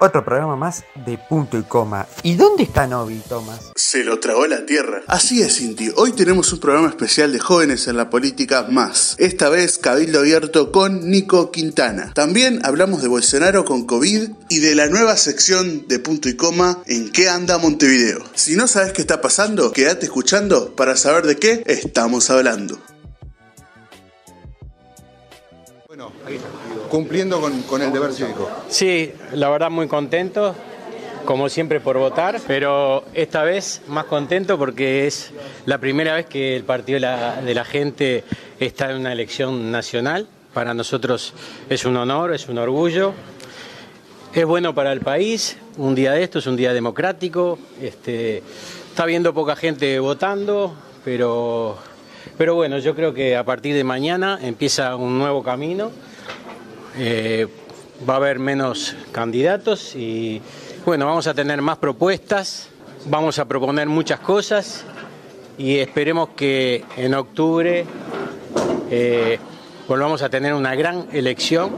Otro programa más de punto y coma. ¿Y dónde está Novi, Tomás? Se lo tragó la tierra. Así es, Cinti. Hoy tenemos un programa especial de jóvenes en la política más. Esta vez Cabildo Abierto con Nico Quintana. También hablamos de Bolsonaro con COVID y de la nueva sección de punto y coma en qué anda Montevideo. Si no sabes qué está pasando, quédate escuchando para saber de qué estamos hablando. Bueno, ahí está. Cumpliendo con, el deber cívico. Sí, la verdad muy contento, como siempre por votar, pero esta vez más contento porque es la primera vez que el Partido de la, de la Gente está en una elección nacional. Para nosotros es un honor, es un orgullo. Es bueno para el país, un día de esto es un día democrático, este, está viendo poca gente votando, pero, pero bueno, yo creo que a partir de mañana empieza un nuevo camino eh, va a haber menos candidatos y bueno, vamos a tener más propuestas, vamos a proponer muchas cosas y esperemos que en octubre eh, volvamos a tener una gran elección.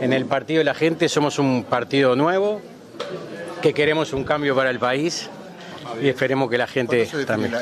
En el Partido de la Gente somos un partido nuevo, que queremos un cambio para el país y esperemos que la gente también.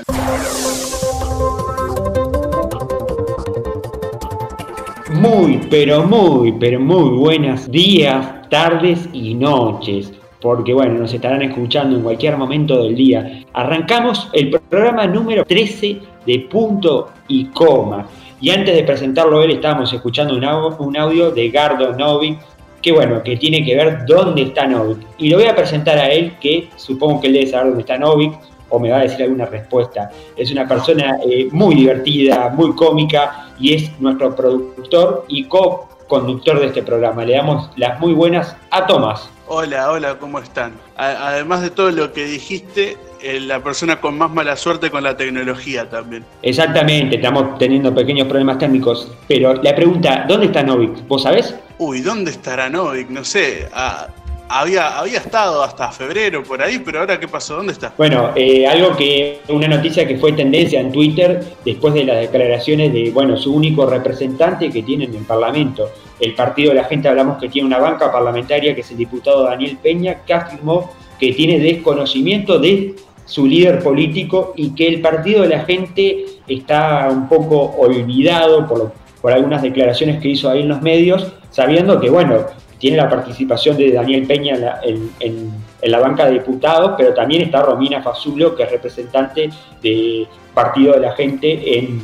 Muy, pero muy, pero muy buenos días, tardes y noches. Porque bueno, nos estarán escuchando en cualquier momento del día. Arrancamos el programa número 13 de punto y coma. Y antes de presentarlo él, estábamos escuchando un audio, un audio de Gardo Novik, que bueno, que tiene que ver dónde está Novik. Y lo voy a presentar a él, que supongo que él debe saber dónde está Novik, o me va a decir alguna respuesta. Es una persona eh, muy divertida, muy cómica y es nuestro productor y co-conductor de este programa. Le damos las muy buenas a Tomás. Hola, hola, ¿cómo están? A- además de todo lo que dijiste, eh, la persona con más mala suerte con la tecnología también. Exactamente, estamos teniendo pequeños problemas técnicos, pero la pregunta, ¿dónde está Novik? ¿Vos sabés? Uy, ¿dónde estará Novik? No sé. ah, había, había estado hasta febrero por ahí, pero ahora qué pasó? ¿Dónde está? Bueno, eh, algo que, una noticia que fue tendencia en Twitter después de las declaraciones de, bueno, su único representante que tiene en el Parlamento. El Partido de la Gente hablamos que tiene una banca parlamentaria que es el diputado Daniel Peña, que afirmó que tiene desconocimiento de su líder político y que el Partido de la Gente está un poco olvidado por, por algunas declaraciones que hizo ahí en los medios, sabiendo que, bueno, tiene la participación de Daniel Peña en la, banca de diputados, pero también está Romina Fazulo, que es representante del Partido de la Gente en,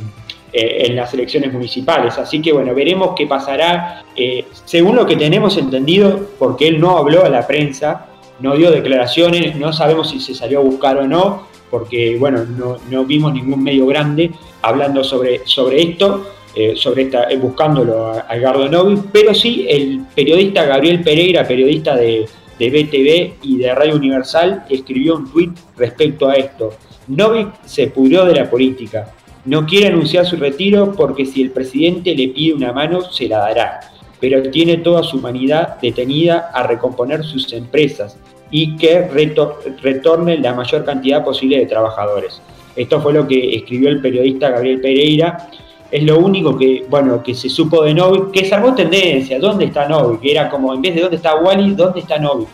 eh, en las elecciones municipales. Así que bueno, veremos qué pasará. Eh, según lo que tenemos entendido, porque él no habló a la prensa, no dio declaraciones, no sabemos si se salió a buscar o no, porque bueno, no, no vimos ningún medio grande hablando sobre, sobre esto, eh, sobre esta, eh, buscándolo a, a Gardo Novi, pero sí el periodista Gabriel Pereira, periodista de, de BTV y de Radio Universal, escribió un tuit respecto a esto. Novik se pudrió de la política. No quiere anunciar su retiro porque si el presidente le pide una mano, se la dará. Pero tiene toda su humanidad detenida a recomponer sus empresas y que reto- retorne la mayor cantidad posible de trabajadores. Esto fue lo que escribió el periodista Gabriel Pereira. Es lo único que, bueno, que se supo de Novik, que salvó tendencia. ¿Dónde está Novik? Era como, en vez de dónde está Wally, ¿dónde está Novik?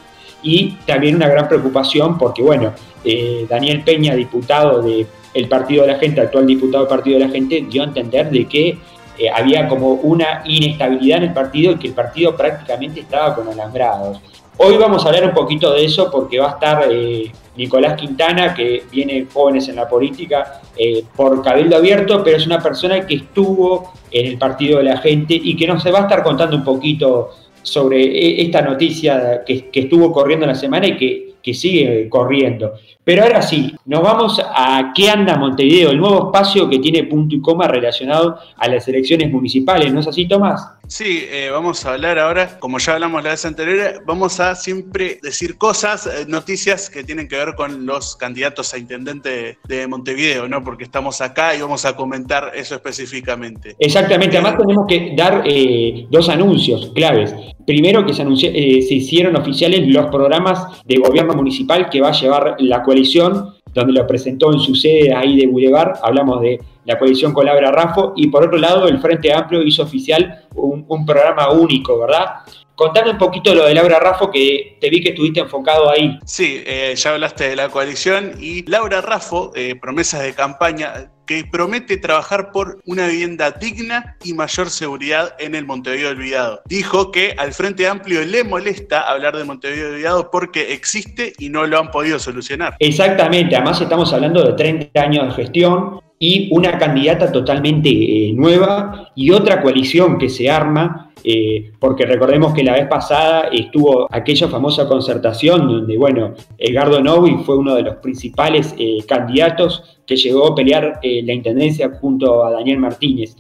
Y también una gran preocupación porque, bueno, eh, Daniel Peña, diputado del Partido de la Gente, actual diputado del Partido de la Gente, dio a entender de que eh, había como una inestabilidad en el partido y que el partido prácticamente estaba con alambrados. Hoy vamos a hablar un poquito de eso porque va a estar eh, Nicolás Quintana, que viene jóvenes en la política eh, por Cabildo Abierto, pero es una persona que estuvo en el Partido de la Gente y que nos va a estar contando un poquito sobre e- esta noticia que, que estuvo corriendo la semana y que, que sigue corriendo. Pero ahora sí, nos vamos a ¿Qué anda Montevideo? El nuevo espacio que tiene punto y coma relacionado a las elecciones municipales, ¿no es así, Tomás? Sí, eh, vamos a hablar ahora, como ya hablamos la vez anterior, vamos a siempre decir cosas, eh, noticias que tienen que ver con los candidatos a intendente de Montevideo, ¿no? Porque estamos acá y vamos a comentar eso específicamente. Exactamente, además tenemos que dar eh, dos anuncios claves. Primero que se, anunció- eh, se hicieron oficiales los programas de gobierno municipal que va a llevar la coalición, donde lo presentó en su sede ahí de Boulevard, hablamos de la coalición Colabra Rafo, y por otro lado el Frente Amplio hizo oficial un, un programa único, ¿verdad? Contame un poquito lo de Laura Raffo, que te vi que estuviste enfocado ahí. Sí, eh, ya hablaste de la coalición y Laura Raffo, eh, promesas de campaña, que promete trabajar por una vivienda digna y mayor seguridad en el Montevideo Olvidado. Dijo que al Frente Amplio le molesta hablar de Montevideo Olvidado porque existe y no lo han podido solucionar. Exactamente, además estamos hablando de 30 años de gestión y una candidata totalmente eh, nueva y otra coalición que se arma eh, porque recordemos que la vez pasada estuvo aquella famosa concertación donde, bueno, Edgardo Novi fue uno de los principales eh, candidatos que llegó a pelear la intendencia junto a Daniel Martínez.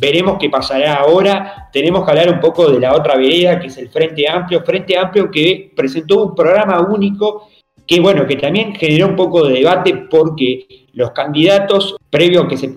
veremos qué pasará ahora. Tenemos que hablar un poco de la otra vereda, que es el Frente Amplio. Frente Amplio que presentó un programa único que, bueno, que también generó un poco de debate porque los candidatos, previo a que se,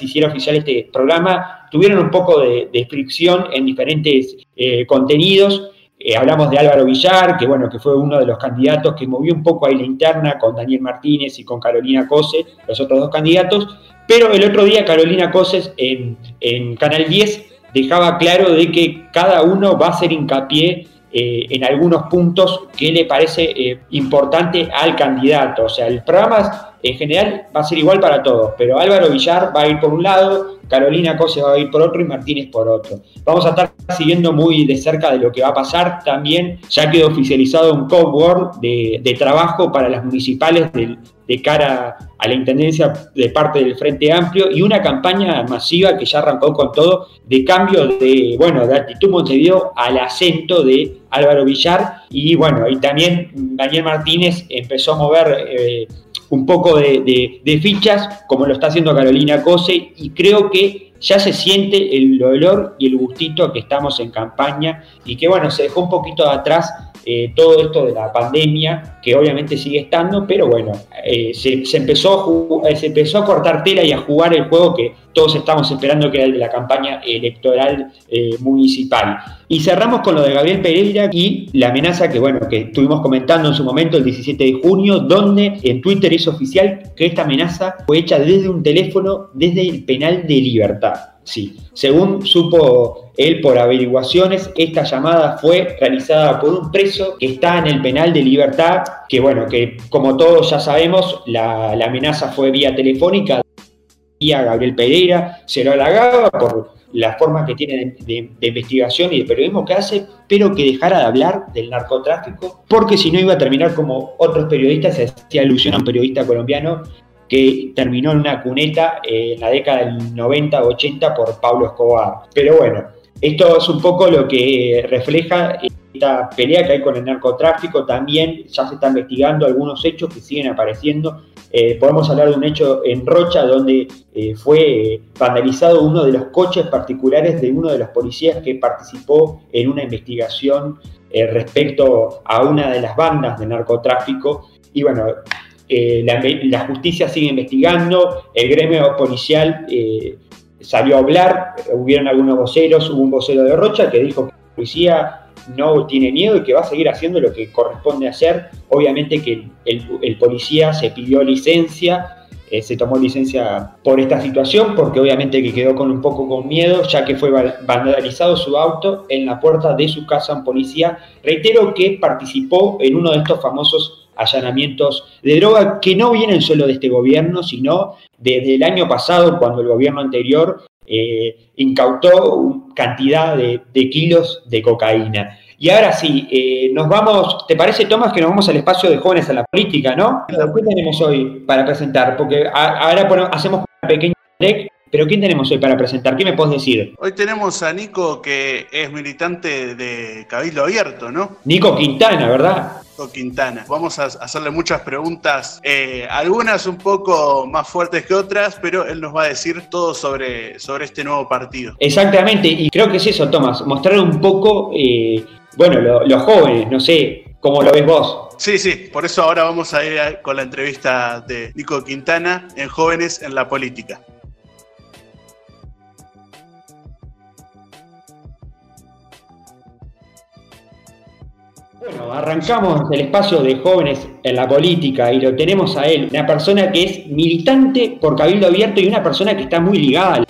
hiciera oficial este programa, tuvieron un poco de, fricción en diferentes eh, contenidos. Eh, hablamos de Álvaro Villar, que bueno, que fue uno de los candidatos que movió un poco ahí la interna con Daniel Martínez y con Carolina Cose, los otros dos candidatos. Pero el otro día Carolina Coses en, en Canal 10 dejaba claro de que cada uno va a hacer hincapié eh, en algunos puntos que le parece importante al candidato. O sea, el programa en general va a ser igual para todos, pero Álvaro Villar va a ir por un lado, Carolina Cose va a ir por otro y Martínez por otro. Vamos a estar siguiendo muy de cerca de lo que va a pasar. También ya quedó oficializado un cowork de, de trabajo para las municipales de, de cara a la intendencia de parte del Frente Amplio y una campaña masiva que ya arrancó con todo de cambio de, bueno, de actitud Montevideo al acento de Álvaro Villar. Y bueno, y también Daniel Martínez empezó a mover eh, un poco de, fichas, como lo está haciendo Carolina Cose, y creo que ya se siente el dolor y el gustito que estamos en campaña y que bueno, se dejó un poquito de atrás eh, todo esto de la pandemia, que obviamente sigue estando, pero bueno, eh, se, empezó a eh, se empezó a cortar tela y a jugar el juego que todos estamos esperando, que era el de la campaña electoral municipal. Y cerramos con lo de Gabriel Pereira y la amenaza que, bueno, que estuvimos comentando en su momento el 17 de junio, donde en Twitter es oficial que esta amenaza fue hecha desde un teléfono, desde el penal de libertad. Sí, según supo él por averiguaciones, esta llamada fue realizada por un preso que está en el penal de libertad, que bueno, que como todos ya sabemos, la, amenaza fue vía telefónica, vía Gabriel Pereira, se lo halagaba por la forma que tiene de, investigación y de periodismo que hace, pero que dejara de hablar del narcotráfico, porque si no iba a terminar como otros periodistas, se hacía alusión a un periodista colombiano que terminó en una cuneta en la década del 90 80 por Pablo Escobar. Pero bueno, esto es un poco lo que refleja esta pelea que hay con el narcotráfico. También ya se está investigando algunos hechos que siguen apareciendo. Eh, podemos hablar de un hecho en Rocha donde eh, fue vandalizado uno de los coches particulares de uno de los policías que participó en una investigación eh, respecto a una de las bandas de narcotráfico. Y bueno, eh, la, justicia sigue investigando, el gremio policial eh, salió a hablar, hubieron algunos voceros, hubo un vocero de Rocha que dijo que la policía no tiene miedo y que va a seguir haciendo lo que corresponde hacer. Obviamente que el, policía se pidió licencia, eh, se tomó licencia por esta situación, porque obviamente que quedó con un poco con miedo, ya que fue vandalizado su auto en la puerta de su casa un policía. Reitero que participó en uno de estos famosos allanamientos de droga que no vienen solo de este gobierno, sino desde el año pasado, cuando el gobierno anterior eh, incautó cantidad de, kilos de cocaína. Y ahora sí, eh, nos vamos, ¿te parece, Tomás, que nos vamos al espacio de jóvenes a la política, no? ¿Qué tenemos hoy para presentar? Porque ahora hacemos una pequeña pero ¿quién tenemos hoy para presentar? ¿Qué me puedes decir? Hoy tenemos a Nico, que es militante de Cabildo Abierto, ¿no? Nico Quintana, ¿verdad? Nico Quintana. Vamos a hacerle muchas preguntas, eh, algunas un poco más fuertes que otras, pero él nos va a decir todo sobre, sobre este nuevo partido. Exactamente, y creo que es eso, Tomás, mostrar un poco, eh, bueno, los jóvenes, no sé, cómo lo ves vos. Sí, sí, por eso ahora vamos a ir con la entrevista de Nico Quintana en Jóvenes en la Política. Bueno, arrancamos el espacio de jóvenes en la política y lo tenemos a él, una persona que es militante por Cabildo Abierto y una persona que está muy ligada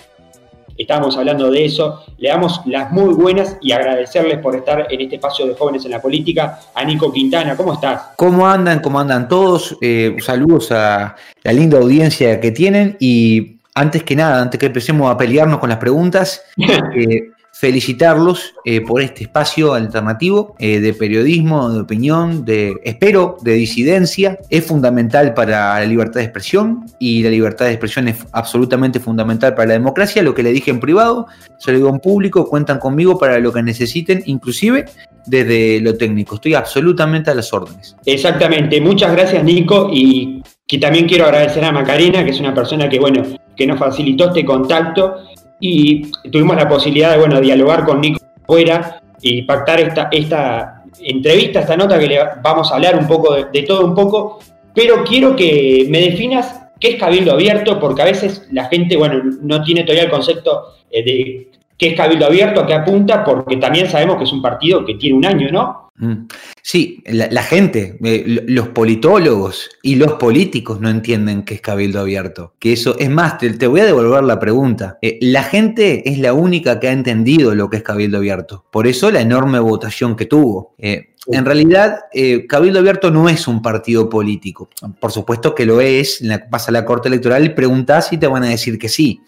estábamos hablando de eso. Le damos las muy buenas y agradecerles por estar en este espacio de jóvenes en la política. A Nico Quintana, ¿cómo estás? ¿Cómo andan? ¿Cómo andan todos? Eh, saludos a la linda audiencia que tienen y antes que nada, antes que empecemos a pelearnos con las preguntas, eh, felicitarlos eh, por este espacio alternativo eh, de periodismo, de opinión, de, espero, de disidencia. Es fundamental para la libertad de expresión y la libertad de expresión es absolutamente fundamental para la democracia. Lo que le dije en privado, se lo digo en público, cuentan conmigo para lo que necesiten, inclusive desde lo técnico. Estoy absolutamente a las órdenes. Exactamente. Muchas gracias, Nico, y que también quiero agradecer a Macarena, que es una persona que, bueno, que nos facilitó este contacto y tuvimos la posibilidad de bueno, dialogar con Nico fuera y pactar esta, esta entrevista, esta nota que le vamos a hablar un poco de, todo un poco, pero quiero que me definas qué es Cabildo Abierto, porque a veces la gente, bueno, no tiene todavía el concepto eh, de qué es Cabildo Abierto, a qué apunta, porque también sabemos que es un partido que tiene un año, ¿no? Mm. Sí, la, gente, eh, los politólogos y los políticos no entienden qué es cabildo abierto. Que eso, es más, te, voy a devolver la pregunta. Eh, la gente es la única que ha entendido lo que es cabildo abierto. Por eso la enorme votación que tuvo. Eh, en realidad, Cabildo Abierto no es un partido político. Por supuesto que lo es. Vas a la Corte Electoral y preguntas y te van a decir que sí.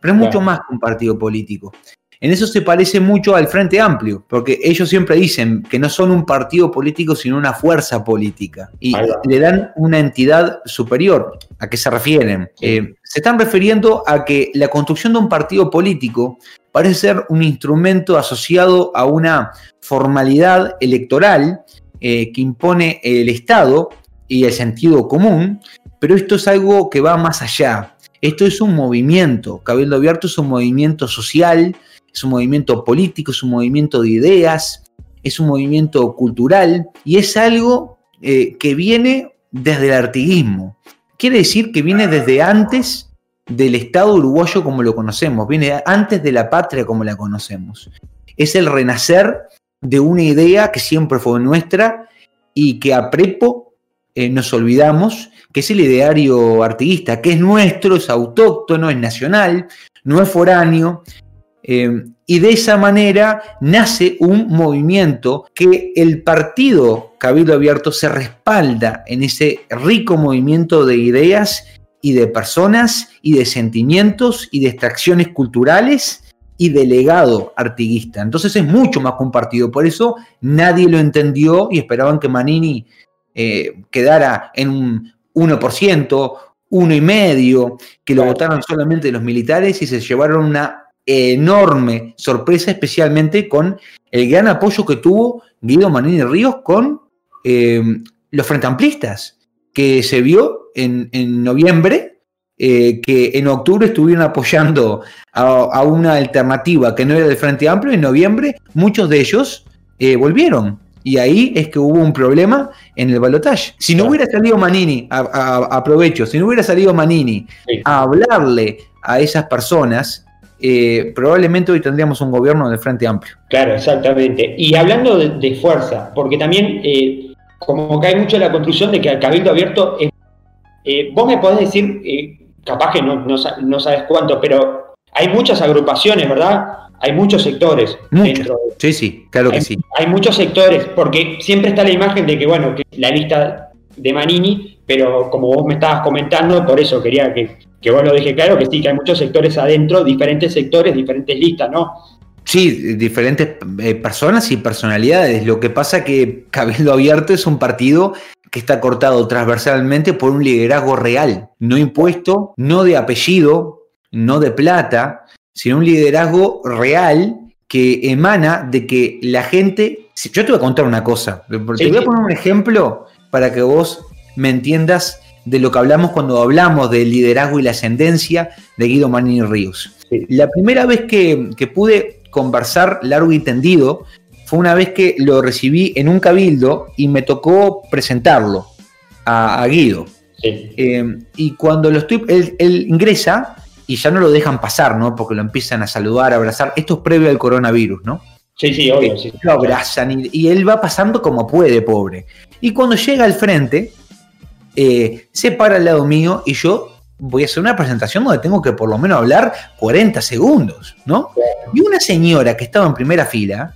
Pero es mucho más que un partido político. En eso se parece mucho al Frente Amplio, porque ellos siempre dicen que no son un partido político, sino una fuerza política. Y le dan una entidad superior. ¿A qué se refieren? Eh, se están refiriendo a que la construcción de un partido político parece ser un instrumento asociado a una formalidad electoral eh, que impone el Estado y el sentido común, pero esto es algo que va más allá. Esto es un movimiento, Cabildo Abierto es un movimiento social, es un movimiento político, es un movimiento de ideas, es un movimiento cultural y es algo eh, que viene desde el artiguismo. Quiere decir que viene desde antes del Estado uruguayo como lo conocemos, viene antes de la patria como la conocemos. Es el renacer de una idea que siempre fue nuestra y que a prepo eh, nos olvidamos, que es el ideario artiguista, que es nuestro, es autóctono, es nacional, no es foráneo, Em, y de esa manera nace un movimiento que el partido Cabildo Abierto se respalda en ese rico movimiento de ideas y de personas y de sentimientos y de extracciones culturales y de legado artiguista. Entonces es mucho más que un partido. Por eso nadie lo entendió y esperaban que Manini eh, quedara en un 1%, uno y medio, que lo votaran solamente los militares y se llevaron una enorme sorpresa, especialmente con el gran apoyo que tuvo Guido Manini Ríos con eh, los Frente Amplistas, que se vio en, noviembre, eh, que en octubre estuvieron apoyando a, una alternativa que no era del Frente Amplio, en noviembre muchos de ellos eh, volvieron. Y ahí es que hubo un problema en el balotaje. Si no hubiera salido Manini, aprovecho, si no hubiera salido Manini a hablarle a esas personas, eh, probablemente hoy tendríamos un gobierno del Frente Amplio. Claro, exactamente. Y hablando de, fuerza, porque también eh, como que hay mucho la construcción de que el Cabildo Abierto es... Eh, vos me podés decir, capaz que no, no, sabes cuánto, pero hay muchas agrupaciones, ¿verdad? Hay muchos sectores. Dentro sí, sí, claro que sí. Hay muchos sectores, porque siempre está la imagen de que, bueno, que la lista de Manini, pero como vos me estabas comentando, por eso quería que, que vos lo dije claro, que sí, que hay muchos sectores adentro, diferentes sectores, diferentes listas, ¿no? Sí, diferentes eh, personas y personalidades. Lo que pasa que Cabildo Abierto es un partido que está cortado transversalmente por un liderazgo real, no impuesto, no de apellido, no de plata, sino un liderazgo real que emana de que la gente... Yo te voy a contar una cosa, te voy a poner un ejemplo para que vos me entiendas de lo que hablamos cuando hablamos del liderazgo y la ascendencia de Guido Manini Ríos. La primera vez que, pude conversar largo y tendido fue una vez que lo recibí en un cabildo y me tocó presentarlo a, Guido. Eh, y cuando lo estoy, él, ingresa y ya no lo dejan pasar, ¿no? Porque lo empiezan a saludar, a abrazar. Esto es previo al coronavirus, ¿no? Sí, sí, obvio. Sí. Lo abrazan y, él va pasando como puede, pobre. Y cuando llega al frente, eh, se para al lado mío y yo voy a hacer una presentación donde tengo que por lo menos hablar 40 segundos, ¿no? Y una señora que estaba en primera fila,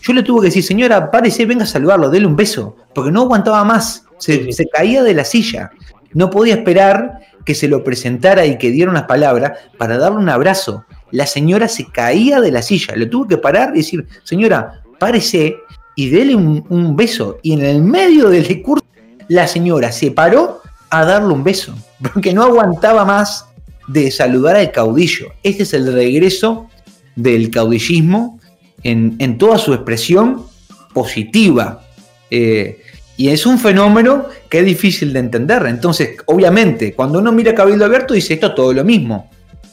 yo le tuve que decir, señora, párese, venga a saludarlo, dele un beso, porque no aguantaba más, se, se caía de la silla. No podía esperar que se lo presentara y que diera unas palabras para darle un abrazo. La señora se caía de la silla, le tuve que parar y decir, señora, párese y dele un, un beso. Y en el medio del discurso, la señora se paró a darle un beso, porque no aguantaba más de saludar al caudillo. Este es el regreso del caudillismo en, en toda su expresión positiva. Eh, y es un fenómeno que es difícil de entender. Entonces, obviamente, cuando uno mira Cabildo Abierto, dice esto es todo lo mismo.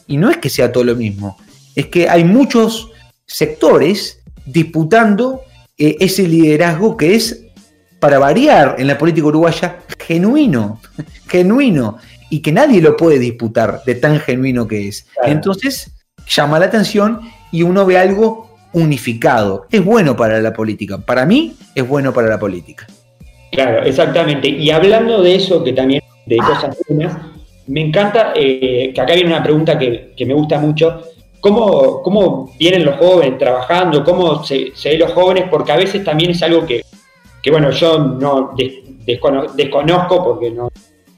Y no es que sea todo lo mismo, es que hay muchos sectores disputando eh, ese liderazgo que es, para variar en la política uruguaya, genuino, genuino, y que nadie lo puede disputar de tan genuino que es. Claro. Entonces, llama la atención y uno ve algo unificado. Es bueno para la política. Para mí, es bueno para la política. Claro, exactamente. Y hablando de eso, que también de cosas buenas, me encanta eh, que acá viene una pregunta que, que me gusta mucho. ¿Cómo, ¿Cómo vienen los jóvenes trabajando? ¿Cómo se, se ven los jóvenes? Porque a veces también es algo que, que bueno, yo no des- descono- desconozco porque no,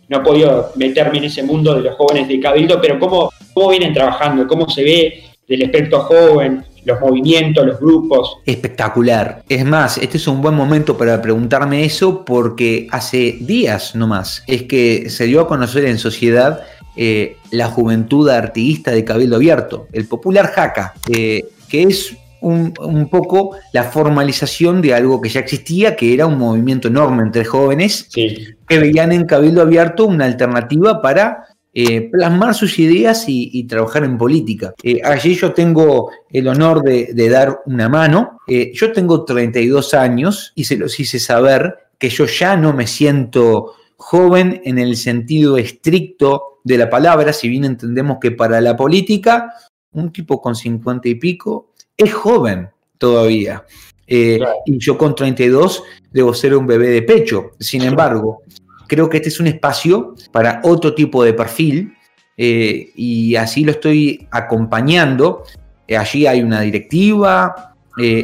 no he podido meterme en ese mundo de los jóvenes de Cabildo, pero ¿cómo, cómo vienen trabajando? ¿Cómo se ve del espectro joven, los movimientos, los grupos? Espectacular. Es más, este es un buen momento para preguntarme eso porque hace días nomás es que se dio a conocer en sociedad eh, la juventud artiguista de Cabildo Abierto, el popular Jaca, eh, que es un, un poco la formalización de algo que ya existía, que era un movimiento enorme entre jóvenes Sí, que veían en Cabildo Abierto una alternativa para eh, plasmar sus ideas y, y trabajar en política. Eh, allí yo tengo el honor de, de dar una mano. Eh, yo tengo 32 años y se los hice saber que yo ya no me siento joven en el sentido estricto de la palabra, si bien entendemos que para la política un tipo con 50 y pico es joven todavía. Eh, Claro. Y yo con 32 debo ser un bebé de pecho. Sin embargo, creo que este es un espacio para otro tipo de perfil eh, y así lo estoy acompañando. Eh, allí hay una directiva,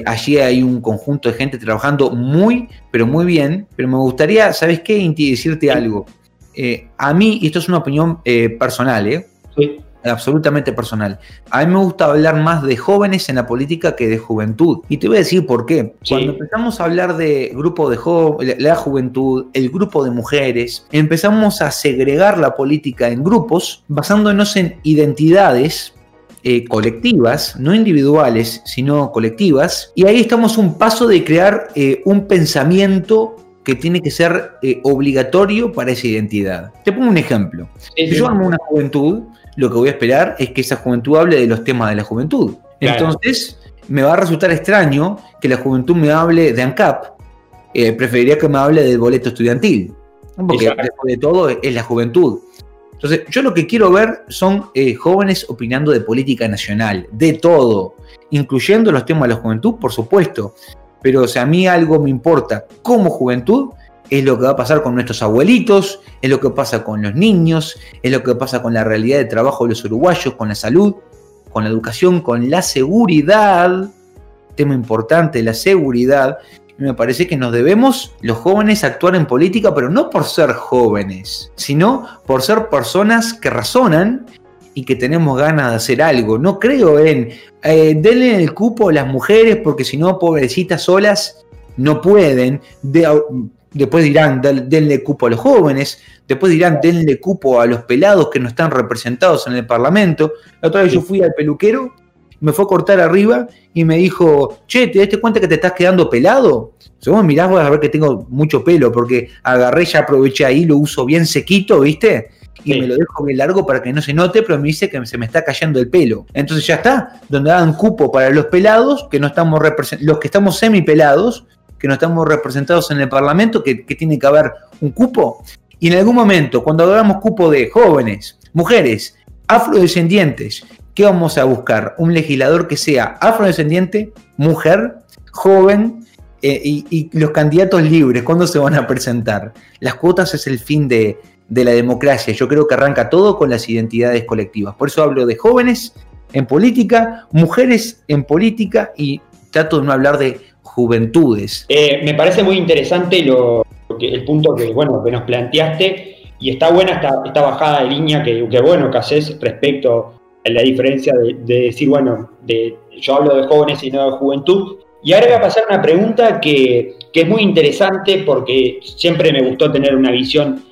allí hay un conjunto de gente trabajando muy, pero muy bien. Pero me gustaría, ¿sabes qué? Inti, decirte algo. A mí, y esto es una opinión personal, ¿eh? sí, absolutamente personal. A mí me gusta hablar más de jóvenes en la política que de juventud. Y te voy a decir por qué. Sí. Cuando empezamos a hablar de grupo de jóvenes, la juventud, el grupo de mujeres, empezamos a segregar la política en grupos basándonos en identidades eh, colectivas, no individuales, sino colectivas. Y ahí estamos un paso de crear eh, un pensamiento que tiene que ser eh, obligatorio para esa identidad. Te pongo un ejemplo. sí, yo armo una juventud, lo que voy a esperar es que esa juventud hable de los temas de la juventud. Claro. Entonces, me va a resultar extraño que la juventud me hable de ANCAP. Eh, preferiría que me hable del boleto estudiantil. Porque Exacto. después de todo es la juventud. Entonces, yo lo que quiero ver son eh, jóvenes opinando de política nacional, de todo, incluyendo los temas de la juventud, por supuesto. Pero o sea, a mí algo me importa como juventud, es lo que va a pasar con nuestros abuelitos, es lo que pasa con los niños, es lo que pasa con la realidad de trabajo de los uruguayos, con la salud, con la educación, con la seguridad, tema importante, la seguridad. Me parece que nos debemos, los jóvenes, actuar en política, pero no por ser jóvenes, sino por ser personas que razonan y que tenemos ganas de hacer algo. No creo en eh, denle el cupo a las mujeres porque si no, pobrecitas solas, no pueden. De- después dirán, "Dal- denle cupo a los jóvenes. Después dirán, denle cupo a los pelados que no están representados en el Parlamento. La otra vez yo fui al peluquero, me fue a cortar arriba y me dijo, che, ¿te diste cuenta que te estás quedando pelado? Si vos mirás, vas a ver que tengo mucho pelo, porque agarré, ya aproveché ahí, lo uso bien sequito, ¿viste? Y Sí. me lo dejo bien largo para que no se note, pero me dice que se me está cayendo el pelo. Entonces ya está, donde hagan cupo para los pelados, que no estamos los que estamos semipelados, que no estamos representados en el Parlamento, que, tiene que haber un cupo. Y en algún momento, cuando hagamos cupo de jóvenes, mujeres, afrodescendientes, ¿qué vamos a buscar? Un legislador que sea afrodescendiente, mujer, joven eh, y, y los candidatos libres, ¿cuándo se van a presentar? Las cuotas es el fin de, de la democracia. Yo creo que arranca todo con las identidades colectivas. Por eso hablo de jóvenes en política, mujeres en política y trato de no hablar de juventudes. Eh, me parece muy interesante lo, el punto que, bueno, que nos planteaste y está buena esta, esta bajada de línea que, bueno que haces respecto a la diferencia de, de, decir, bueno, de, yo hablo de jóvenes y no de juventud. Y ahora voy a pasar una pregunta que, que es muy interesante porque siempre me gustó tener una visión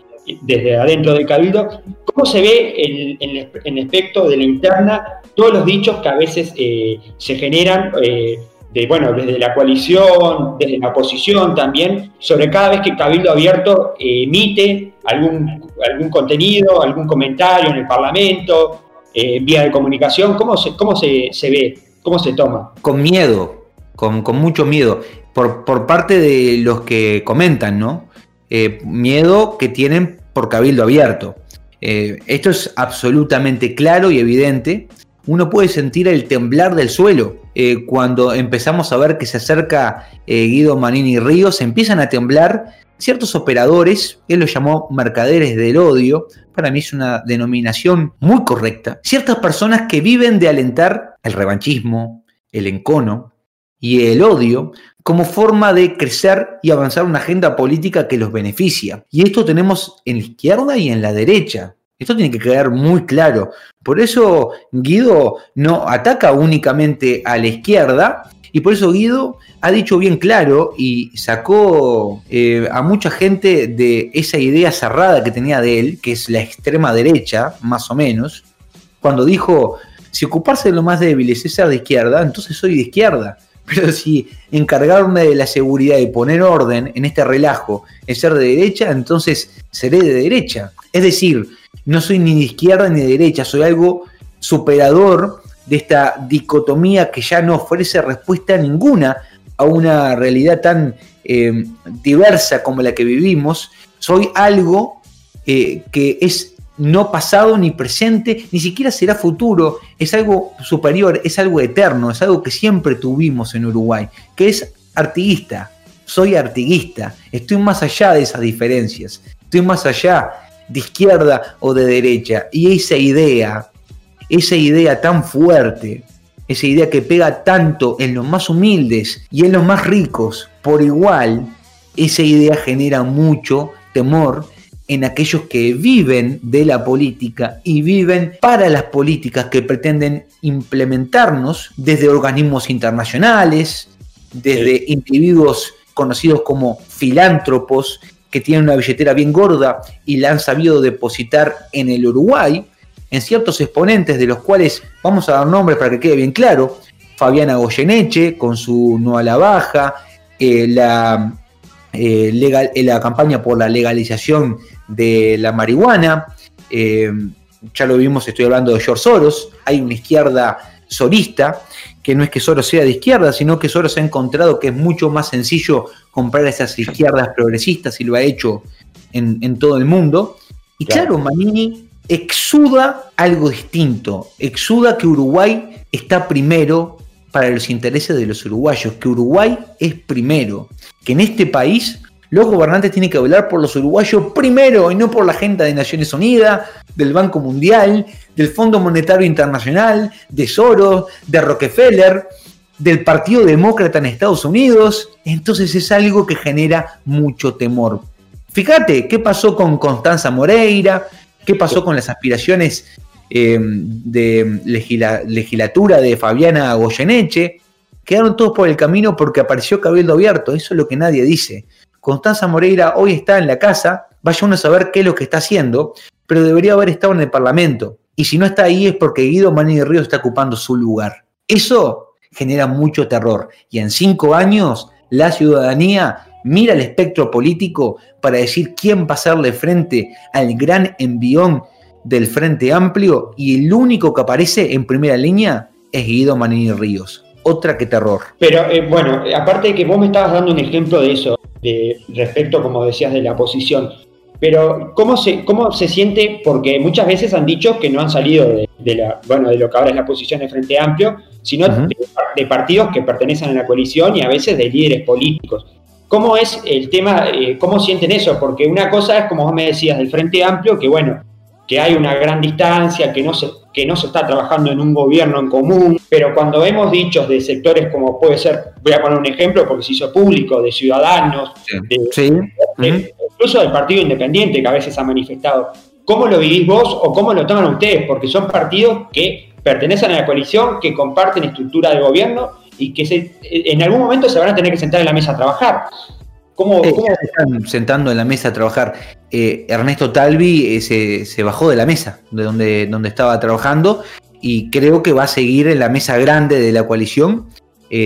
desde adentro del cabildo. ¿Cómo se ve en, en, aspecto de la interna todos los dichos que a veces eh, se generan? Eh, de, bueno, desde la coalición, desde la oposición también, sobre cada vez que Cabildo Abierto emite algún, algún contenido, algún comentario en el Parlamento, eh, vía de comunicación, ¿cómo se, cómo se, se, ve? ¿Cómo se toma? Con miedo, con, con mucho miedo, por, por, parte de los que comentan, ¿no? Eh, miedo que tienen por Cabildo Abierto. Eh, esto es absolutamente claro y evidente. Uno puede sentir el temblar del suelo eh, cuando empezamos a ver que se acerca eh, Guido Manini Ríos, empiezan a temblar ciertos operadores, él los llamó mercaderes del odio, para mí es una denominación muy correcta, ciertas personas que viven de alentar el revanchismo, el encono y el odio como forma de crecer y avanzar una agenda política que los beneficia. Y esto tenemos en la izquierda y en la derecha. Esto tiene que quedar muy claro. Por eso Guido no ataca únicamente a la izquierda y por eso Guido ha dicho bien claro y sacó eh, a mucha gente de esa idea cerrada que tenía de él, que es la extrema derecha, más o menos, cuando dijo, si ocuparse de lo más débil es ser de izquierda, entonces soy de izquierda. Pero si encargarme de la seguridad y poner orden en este relajo es ser de derecha, entonces seré de derecha. Es decir, no soy ni de izquierda ni de derecha, soy algo superador de esta dicotomía que ya no ofrece respuesta ninguna a una realidad tan eh, diversa como la que vivimos. Soy algo eh, que es no pasado ni presente, ni siquiera será futuro, es algo superior, es algo eterno, es algo que siempre tuvimos en Uruguay, que es artiguista. Soy artiguista, estoy más allá de esas diferencias, estoy más allá de izquierda o de derecha. Y esa idea, esa idea tan fuerte, esa idea que pega tanto en los más humildes y en los más ricos por igual, esa idea genera mucho temor en aquellos que viven de la política y viven para las políticas que pretenden implementarnos desde organismos internacionales, desde individuos conocidos como filántropos que tienen una billetera bien gorda y la han sabido depositar en el Uruguay, en ciertos exponentes de los cuales vamos a dar nombres para que quede bien claro, Fabiana Goyeneche con su no a la baja, eh, la, eh, legal, eh, la campaña por la legalización de la marihuana, ya lo vimos, estoy hablando de George Soros, hay una izquierda sorista, que no es que Soros sea de izquierda, sino que Soros ha encontrado que es mucho más sencillo comprar esas izquierdas progresistas y lo ha hecho en, en todo el mundo. Y claro, claro, Manini exuda algo distinto, exuda que Uruguay está primero para los intereses de los uruguayos, que Uruguay es primero, que en este país los gobernantes tienen que hablar por los uruguayos primero y no por la agenda de Naciones Unidas, del Banco Mundial, del Fondo Monetario Internacional, de Soros, de Rockefeller, del Partido Demócrata en Estados Unidos. Entonces es algo que genera mucho temor. Fíjate qué pasó con Constanza Moreira, qué pasó con las aspiraciones eh, de legisla legislatura de Fabiana Goyeneche. Quedaron todos por el camino porque apareció Cabildo Abierto. Eso es lo que nadie dice. Constanza Moreira hoy está en la casa, vaya uno a saber qué es lo que está haciendo, pero debería haber estado en el Parlamento. Y si no está ahí es porque Guido Manini Ríos está ocupando su lugar. Eso genera mucho terror. Y en cinco años la ciudadanía mira el espectro político para decir quién va a hacerle frente al gran envión del Frente Amplio y el único que aparece en primera línea es Guido Manini Ríos. Otra que terror. Pero eh, bueno, aparte de que vos me estabas dando un ejemplo de eso, de, respecto, como decías, de la posición. Pero, ¿cómo se, ¿cómo se siente? Porque muchas veces han dicho que no han salido de, de la, bueno, de lo que ahora es la posición del Frente Amplio, sino uh -huh. de, de, partidos que pertenecen a la coalición y a veces de líderes políticos. ¿Cómo es el tema, eh, cómo sienten eso? Porque una cosa es, como vos me decías, del Frente Amplio, que bueno, que hay una gran distancia, que no se, que no se está trabajando en un gobierno en común, pero cuando vemos dichos de sectores como puede ser, voy a poner un ejemplo porque se hizo público, de ciudadanos, incluso del Partido Independiente que a veces ha manifestado, ¿cómo lo vivís vos o cómo lo toman ustedes? Porque son partidos que pertenecen a la coalición, que comparten estructura de gobierno y que se, en algún momento se van a tener que sentar en la mesa a trabajar. ¿Cómo, eh, se están sentando en la mesa a trabajar? Eh, Ernesto Talvi eh, se, bajó de la mesa, de donde, donde estaba trabajando, y creo que va a seguir en la mesa grande de la coalición,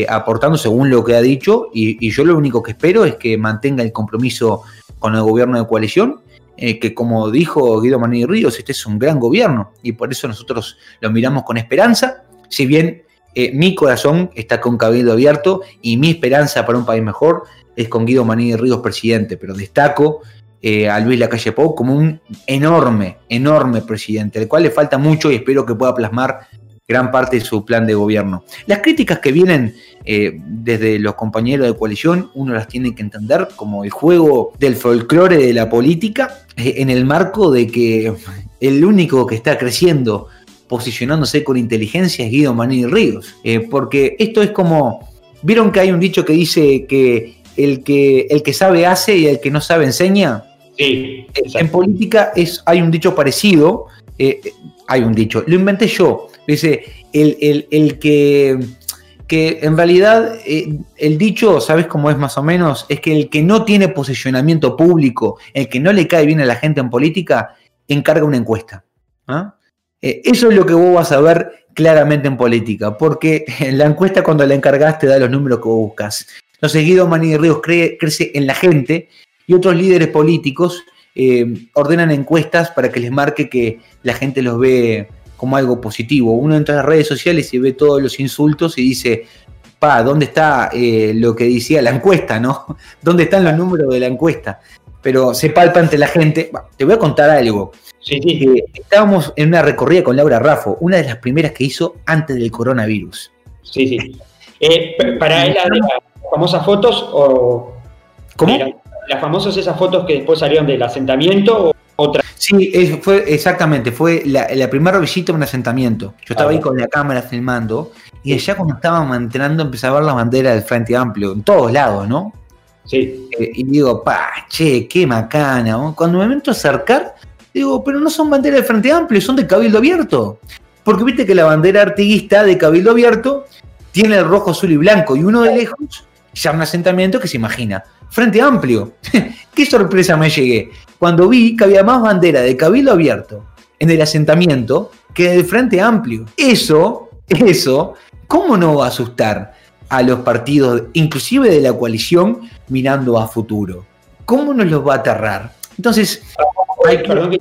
aportando según lo que ha dicho, y, yo lo único que espero es que mantenga el compromiso con el gobierno de coalición, que como dijo Guido Maní Ríos, este es un gran gobierno, y por eso nosotros lo miramos con esperanza, si bien mi corazón está con Cabildo abierto y mi esperanza para un país mejor es con Guido Maní Ríos presidente, pero destaco eh, a Luis Lacalle Pou como un enorme, enorme presidente, al cual le falta mucho y espero que pueda plasmar gran parte de su plan de gobierno. Las críticas que vienen eh, desde los compañeros de coalición, uno las tiene que entender como el juego del folclore de la política, eh, en el marco de que el único que está creciendo, posicionándose con inteligencia, es Guido Maní Ríos. porque esto es como, vieron que hay un dicho que dice que el que, el que sabe hace y el que no sabe enseña. Sí, en política es, hay un dicho parecido, eh, hay un dicho, lo inventé yo, dice, el, el, que, que en realidad eh, el dicho, ¿sabes cómo es más o menos? Es que el que no tiene posicionamiento público, el que no le cae bien a la gente en política, encarga una encuesta. ¿ah? Eh, eso es lo que vos vas a ver claramente en política, porque en la encuesta cuando la encargas te da los números que buscas. Entonces Guido Maní Ríos crece en la gente y otros líderes políticos eh, ordenan encuestas para que les marque que la gente los ve como algo positivo. Uno entra a las redes sociales y ve todos los insultos y dice, pa, ¿dónde está eh, lo que decía la encuesta, no? ¿Dónde están los números de la encuesta? Pero se palpa ante la gente. te voy a contar algo. Sí, eh, estábamos en una recorrida con Laura Raffo, una de las primeras que hizo antes del coronavirus. Sí, sí. para ella, famosas fotos o... ¿Cómo? las famosas esas fotos que después salieron del asentamiento o otra. Sí, fue exactamente, fue la, primera visita a un asentamiento. Yo estaba ahí con la cámara filmando y allá cuando estábamos entrando empecé a ver la bandera del Frente Amplio, en todos lados, ¿no? Sí. Eh, y digo, pa, che, qué macana. Cuando me meto a acercar, digo, pero no son banderas del Frente Amplio, son de Cabildo Abierto. Porque viste que la bandera artiguista de Cabildo Abierto tiene el rojo, azul y blanco, y uno de lejos ya un asentamiento que se imagina. Frente Amplio. Qué sorpresa me llegué cuando vi que había más bandera de Cabildo Abierto en el asentamiento que del Frente Amplio. Eso, eso, ¿cómo no va a asustar a los partidos, inclusive de la coalición, mirando a futuro? ¿Cómo nos los va a aterrar? Entonces, Perdón que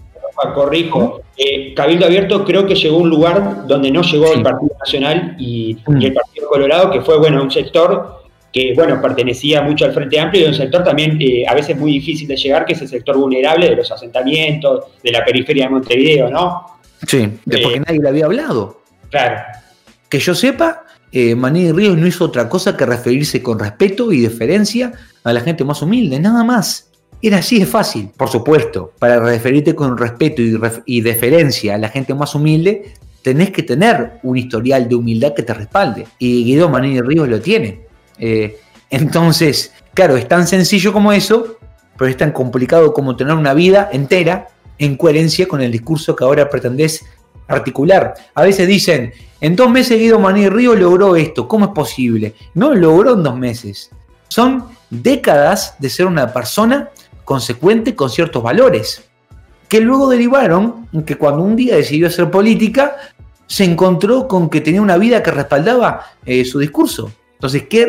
corrijo. Eh, Cabildo Abierto creo que llegó a un lugar donde no llegó el Partido Nacional y, y, el Partido Colorado, que fue, bueno, un sector que bueno, pertenecía mucho al Frente Amplio y un sector también eh, a veces muy difícil de llegar, que es el sector vulnerable de los asentamientos, de la periferia de Montevideo, ¿no? Sí, de porque eh, nadie le había hablado. Claro. Que yo sepa, eh, Maní Ríos no hizo otra cosa que referirse con respeto y deferencia a la gente más humilde, nada más. Era así de fácil, por supuesto. Para referirte con respeto y, y deferencia a la gente más humilde, tenés que tener un historial de humildad que te respalde. Y Guido Manini Ríos lo tiene. Eh, entonces, claro, es tan sencillo como eso, pero es tan complicado como tener una vida entera en coherencia con el discurso que ahora pretendés articular. A veces dicen, en dos meses Guido Maní Río logró esto, ¿cómo es posible? No logró en dos meses. Son décadas de ser una persona consecuente con ciertos valores, que luego derivaron en que cuando un día decidió hacer política, se encontró con que tenía una vida que respaldaba eh, su discurso. Entonces, ¿qué,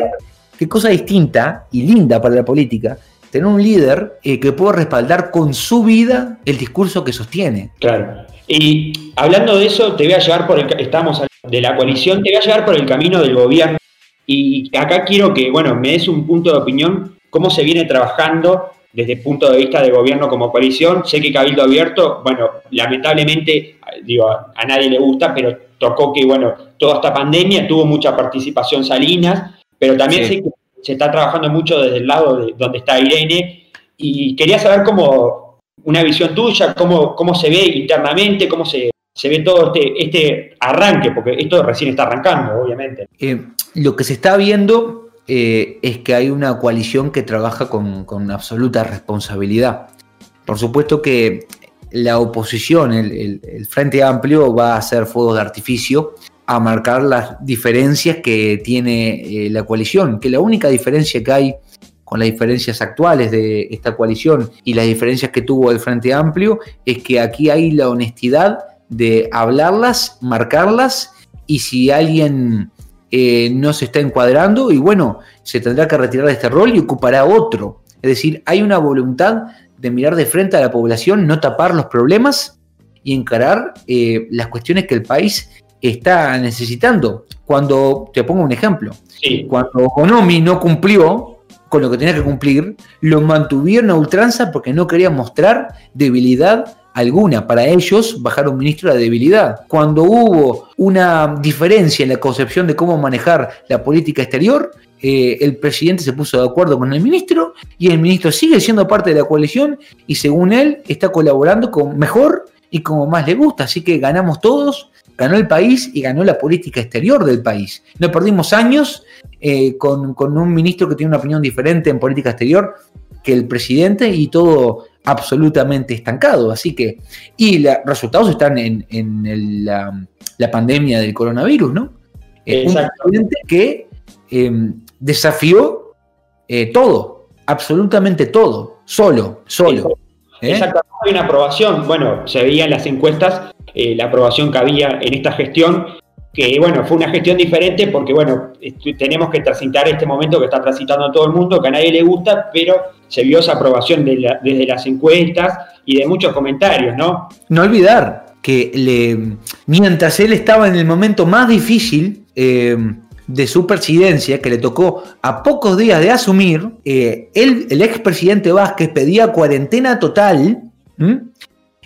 qué cosa distinta y linda para la política tener un líder eh, que pueda respaldar con su vida el discurso que sostiene. Claro. Y hablando de eso, te voy a llevar por el estamos de la coalición, te voy a llevar por el camino del gobierno. Y acá quiero que, bueno, me des un punto de opinión, cómo se viene trabajando desde el punto de vista de gobierno como coalición. Sé que Cabildo Abierto, bueno, lamentablemente, digo, a nadie le gusta, pero tocó que, bueno, toda esta pandemia tuvo mucha participación Salinas, pero también se está trabajando mucho desde el lado de donde está Irene y quería saber cómo, una visión tuya, cómo, cómo se ve internamente, cómo se, se ve todo este, este arranque, porque esto recién está arrancando, obviamente. Eh, lo que se está viendo eh, es que hay una coalición que trabaja con, con, absoluta responsabilidad. Por supuesto que la oposición, el, Frente Amplio, va a hacer fuegos de artificio a marcar las diferencias que tiene eh, la coalición, que la única diferencia que hay con las diferencias actuales de esta coalición y las diferencias que tuvo el Frente Amplio es que aquí hay la honestidad de hablarlas, marcarlas y si alguien eh, no se está encuadrando y bueno, se tendrá que retirar de este rol y ocupará otro. Es decir, hay una voluntad de mirar de frente a la población, no tapar los problemas y encarar eh, las cuestiones que el país está necesitando. Cuando, te pongo un ejemplo, Sí. cuando Bonomi no cumplió con lo que tenía que cumplir, lo mantuvieron a ultranza porque no querían mostrar debilidad alguna. Para ellos, bajar un ministro de debilidad. Cuando hubo una diferencia en la concepción de cómo manejar la política exterior, eh, el presidente se puso de acuerdo con el ministro y el ministro sigue siendo parte de la coalición y según él está colaborando con mejor y como más le gusta. Así que ganamos todos, ganó el país y ganó la política exterior del país. No perdimos años eh, con, con un ministro que tiene una opinión diferente en política exterior que el presidente y todo absolutamente estancado. Así que, y los resultados están en, en el, la, la, pandemia del coronavirus, ¿no? Eh, un presidente que eh, desafió eh, todo, absolutamente todo, solo, solo. Exactamente, hay una aprobación. Bueno, se veía en las encuestas eh, la aprobación que había en esta gestión, que bueno, fue una gestión diferente porque bueno, tenemos que transitar este momento que está transitando todo el mundo, que a nadie le gusta, pero se vio esa aprobación de la, desde las encuestas y de muchos comentarios, ¿no? No olvidar que le, mientras él estaba en el momento más difícil eh, de su presidencia, que le tocó a pocos días de asumir, eh, el expresidente Vázquez pedía cuarentena total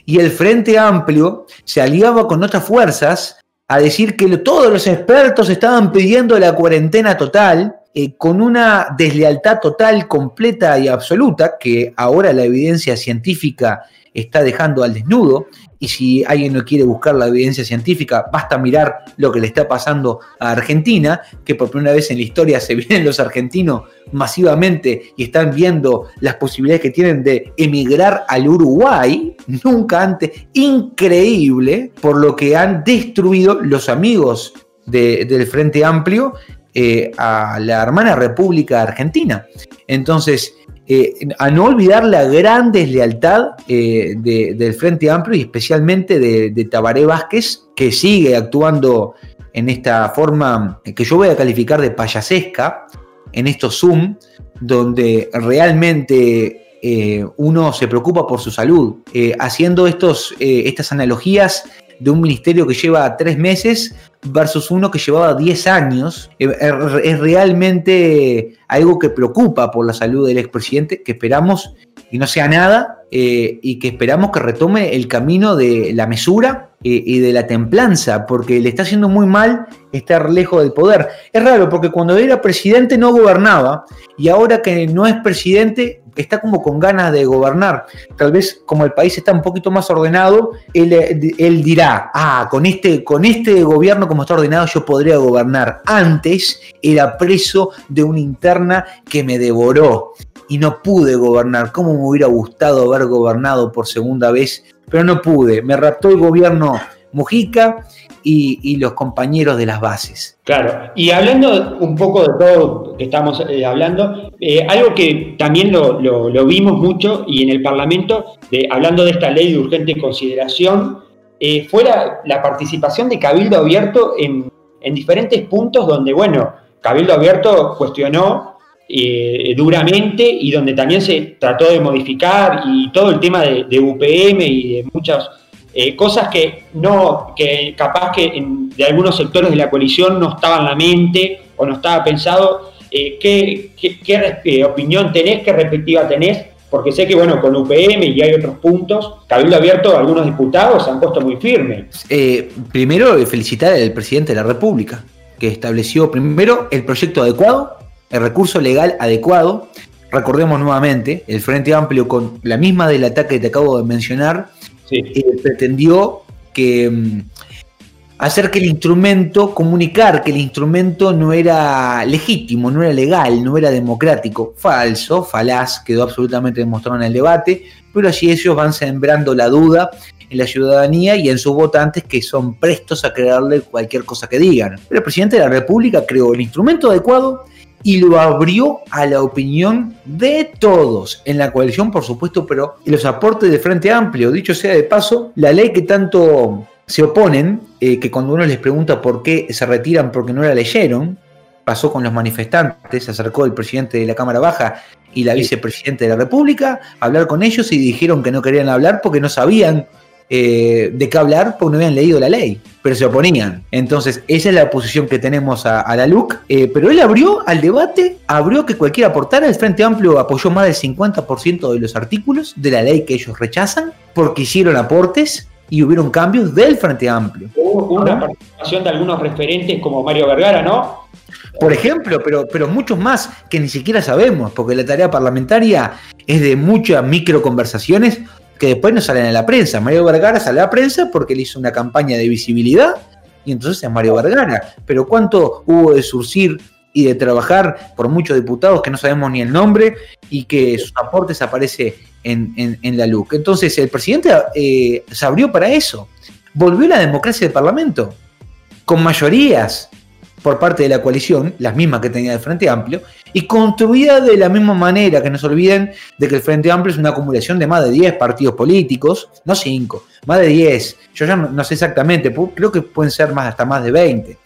y el Frente Amplio se aliaba con otras fuerzas a decir que todos los expertos estaban pidiendo la cuarentena total eh, con una deslealtad total, completa y absoluta, que ahora la evidencia científica está dejando al desnudo. Y si alguien no quiere buscar la evidencia científica, basta mirar lo que le está pasando a Argentina, que por primera vez en la historia se vienen los argentinos masivamente y están viendo las posibilidades que tienen de emigrar al Uruguay, nunca antes, increíble, por lo que han destruido los amigos de, del Frente Amplio eh, a la hermana República Argentina. Entonces, eh, a no olvidar la gran deslealtad eh, de, del Frente Amplio y especialmente de, Tabaré Vázquez, que sigue actuando en esta forma que yo voy a calificar de payasesca, en estos Zoom, donde realmente eh, uno se preocupa por su salud, haciendo estos, estas analogías de un ministerio que lleva tres meses versus uno que llevaba 10 años, es realmente algo que preocupa por la salud del expresidente, que esperamos que no sea nada eh, y que esperamos que retome el camino de la mesura eh, y de la templanza, porque le está haciendo muy mal estar lejos del poder. Es raro, porque cuando era presidente no gobernaba y ahora que no es presidente está como con ganas de gobernar. Tal vez como el país está un poquito más ordenado, él, él, dirá, ah, con este, con este gobierno como está ordenado yo podría gobernar. Antes era preso de una interna que me devoró y no pude gobernar. ¿Cómo me hubiera gustado haber gobernado por segunda vez? Pero no pude. Me raptó el gobierno Mujica y, los compañeros de las bases. Claro, y hablando un poco de todo que estamos eh, hablando, eh, algo que también lo, vimos mucho y en el Parlamento, hablando de esta ley de urgente consideración, eh, fue la, participación de Cabildo Abierto en, diferentes puntos donde, bueno, Cabildo Abierto cuestionó eh, duramente y donde también se trató de modificar y todo el tema de, UPM y de muchas eh, cosas que no, que capaz que de algunos sectores de la coalición no estaba en la mente o no estaba pensado. Eh, ¿qué, qué, opinión tenés? ¿Qué respectiva tenés? Porque sé que, bueno, con UPM y hay otros puntos, Cabildo Abierto, algunos diputados se han puesto muy firmes. Eh, primero, felicitar al presidente de la República, que estableció primero el proyecto adecuado el recurso legal adecuado. Recordemos nuevamente, el Frente Amplio, con la misma del ataque que te acabo de mencionar, eh, pretendió que mm, hacer que el instrumento, comunicar que el instrumento no era legítimo, no era legal, no era democrático. Falso, falaz, quedó absolutamente demostrado en el debate, pero así ellos van sembrando la duda en la ciudadanía y en sus votantes que son prestos a creerle cualquier cosa que digan. Pero el presidente de la República creó el instrumento adecuado y lo abrió a la opinión de todos, en la coalición por supuesto, pero los aportes de Frente Amplio. Dicho sea de paso, la ley que tanto se oponen, eh, que cuando uno les pregunta por qué se retiran porque no la leyeron, pasó con los manifestantes, se acercó el presidente de la Cámara Baja y la vicepresidenta de la República a hablar con ellos y dijeron que no querían hablar porque no sabían eh, de qué hablar porque no habían leído la ley, pero se oponían. Entonces, esa es la posición que tenemos a, la LUC. Eh, pero él abrió al debate, abrió que cualquiera aportara. El Frente Amplio apoyó más del 50% de los artículos de la ley que ellos rechazan porque hicieron aportes y hubieron cambios del Frente Amplio. Hubo una participación de algunos referentes como Mario Vergara, ¿no? Por ejemplo, pero, pero muchos más que ni siquiera sabemos, porque la tarea parlamentaria es de muchas micro conversaciones que después no salen a la prensa. Mario Vergara sale a la prensa porque él hizo una campaña de visibilidad y entonces es Mario Vergara. Pero ¿cuánto hubo de surcir y de trabajar por muchos diputados que no sabemos ni el nombre y que sus aportes aparecen en, la LUC? Entonces el presidente eh, se abrió para eso. Volvió la democracia del Parlamento con mayorías por parte de la coalición, las mismas que tenía el Frente Amplio, y construida de la misma manera, que no se olviden de que el Frente Amplio es una acumulación de más de 10 partidos políticos, no 5, más de 10. Yo ya no, sé exactamente, creo que pueden ser más, hasta más de 20.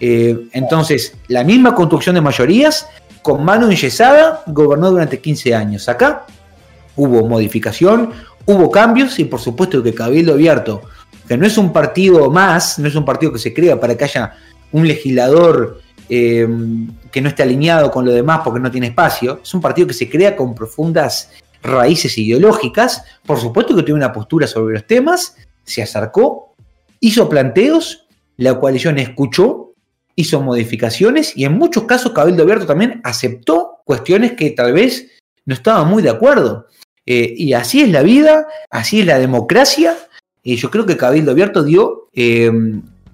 Eh, entonces, la misma construcción de mayorías, con mano enyesada, gobernó durante 15 años. Acá hubo modificación, hubo cambios y por supuesto que Cabildo Abierto, que no es un partido más, no es un partido que se crea para que haya un legislador eh, que no esté alineado con lo demás porque no tiene espacio. Es un partido que se crea con profundas raíces ideológicas. Por supuesto que tiene una postura sobre los temas, se acercó, hizo planteos, la coalición escuchó, hizo modificaciones y en muchos casos Cabildo Abierto también aceptó cuestiones que tal vez no estaban muy de acuerdo. Eh, y así es la vida, así es la democracia. Y yo creo que Cabildo Abierto dio, eh,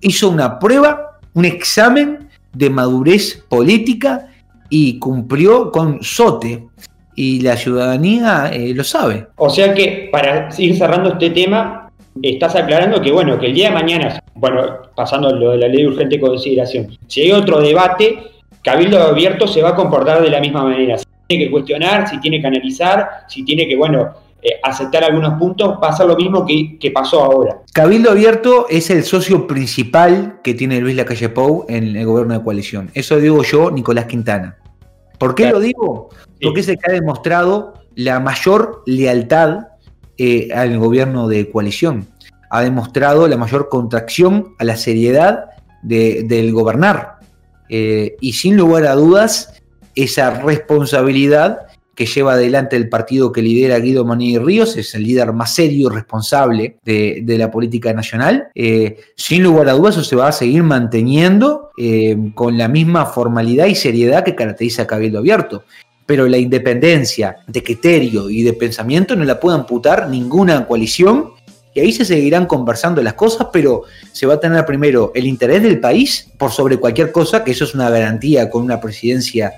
hizo una prueba un examen de madurez política y cumplió con Sote. Y la ciudadanía eh, lo sabe. O sea que, para ir cerrando este tema, estás aclarando que, bueno, que el día de mañana, bueno, pasando lo de la ley de urgente consideración, si hay otro debate, Cabildo Abierto se va a comportar de la misma manera. Si tiene que cuestionar, si tiene que analizar, si tiene que, bueno, eh, aceptar algunos puntos, pasa lo mismo que, pasó ahora. Cabildo Abierto es el socio principal que tiene Luis Lacalle Pou en el gobierno de coalición. Eso digo yo, Nicolás Quintana. ¿Por qué lo digo? Porque es el que ha demostrado la mayor lealtad eh, al gobierno de coalición. Ha demostrado la mayor contracción a la seriedad del gobernar. Eh, y sin lugar a dudas, esa responsabilidad que lleva adelante el partido que lidera Guido Manini Ríos, es el líder más serio y responsable de, la política nacional. Eh, sin lugar a dudas, eso se va a seguir manteniendo eh, con la misma formalidad y seriedad que caracteriza a Cabildo Abierto. Pero la independencia de criterio y de pensamiento no la puede amputar ninguna coalición y ahí se seguirán conversando las cosas, pero se va a tener primero el interés del país por sobre cualquier cosa, que eso es una garantía con una presidencia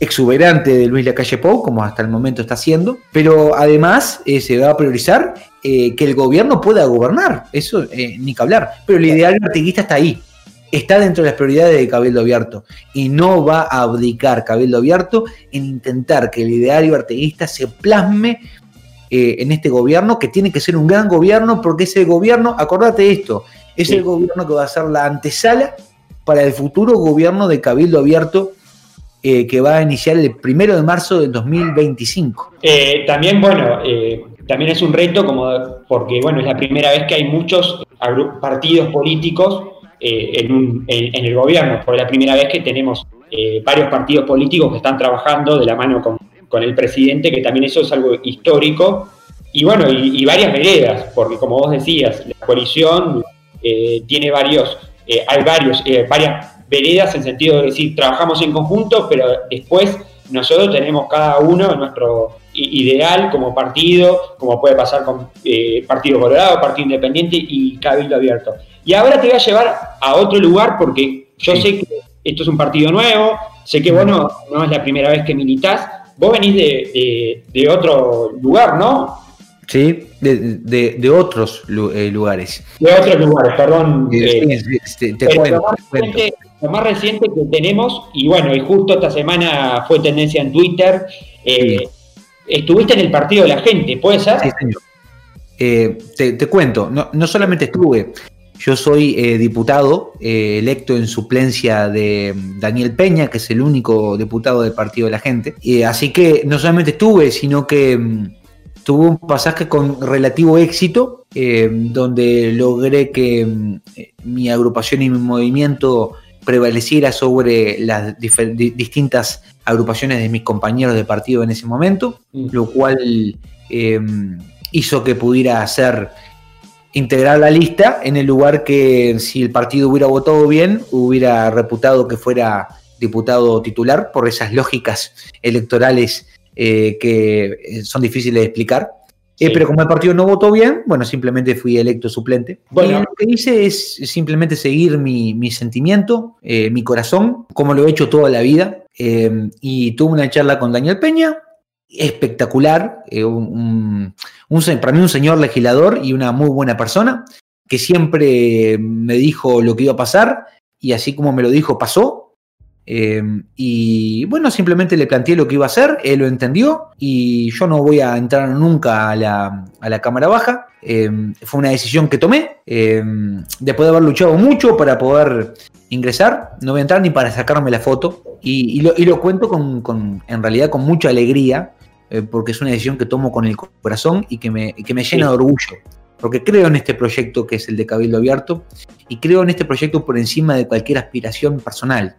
exuberante de Luis Lacalle Pou, como hasta el momento está haciendo, pero además eh, se va a priorizar eh, que el gobierno pueda gobernar, eso eh, ni que hablar, pero el ideal artiguista está ahí, está dentro de las prioridades de Cabildo Abierto. Y no va a abdicar Cabildo Abierto en intentar que el ideario artiguista se plasme en este gobierno, que tiene que ser un gran gobierno, porque ese gobierno, acordate esto, es el gobierno que va a ser la antesala para el futuro gobierno de Cabildo Abierto eh, que va a iniciar el primero de marzo del 2025. Eh, también, bueno, eh, también es un reto como porque, bueno, es la primera vez que hay muchos partidos políticos en, el gobierno, por la primera vez que tenemos varios partidos políticos que están trabajando de la mano con, el presidente, que también eso es algo histórico. Y bueno, y, varias veredas, porque como vos decías, la coalición tiene varios, hay varios, varias veredas en sentido de decir, trabajamos en conjunto, pero después nosotros tenemos cada uno nuestro ideal como partido, como puede pasar con eh, Partido Colorado, Partido Independiente y Cabildo Abierto. Y ahora te voy a llevar a otro lugar porque yo sé que esto es un partido nuevo, sé que vos no, no es la primera vez que militás, vos venís de, otro lugar, ¿no? Sí, de, otros eh, lugares. De otros lugares, perdón. Eh, te, cuento, lo, más reciente, que tenemos, y bueno, y justo esta semana fue tendencia en Twitter, eh, estuviste en el partido de la gente, ¿puede ser? Sí, señor. te, cuento, no, no solamente estuve, yo soy eh, diputado eh, electo en suplencia de mm, Daniel Peña, que es el único diputado del Partido de la Gente. así que no solamente estuve, sino que mm, tuve un pasaje con relativo éxito, eh, donde logré que mm, mi agrupación y mi movimiento prevaleciera sobre las distintas agrupaciones de mis compañeros de partido en ese momento, lo cual hizo que pudiera hacer integrar la lista en el lugar que si el partido hubiera votado bien, hubiera reputado que fuera diputado titular por esas lógicas electorales eh, que eh, son difíciles de explicar. Eh, pero como el partido no votó bien, bueno, simplemente fui electo suplente. Bueno, lo que hice es simplemente seguir mi, sentimiento, mi corazón, como lo he hecho toda la vida. y tuve una charla con Daniel Peña, espectacular, eh, un, para mí un señor legislador y una muy buena persona, que siempre me dijo lo que iba a pasar y así como me lo dijo pasó. Eh, y bueno, simplemente le planteé lo que iba a hacer, él lo entendió y yo no voy a entrar nunca a la, a la Cámara Baja. Eh, fue una decisión que tomé después de haber luchado mucho para poder ingresar. No voy a entrar ni para sacarme la foto y, lo, cuento con, en realidad con mucha alegría eh, porque es una decisión que tomo con el corazón y que me, que me llena de orgullo. Porque creo en este proyecto que es el de Cabildo Abierto y creo en este proyecto por encima de cualquier aspiración personal.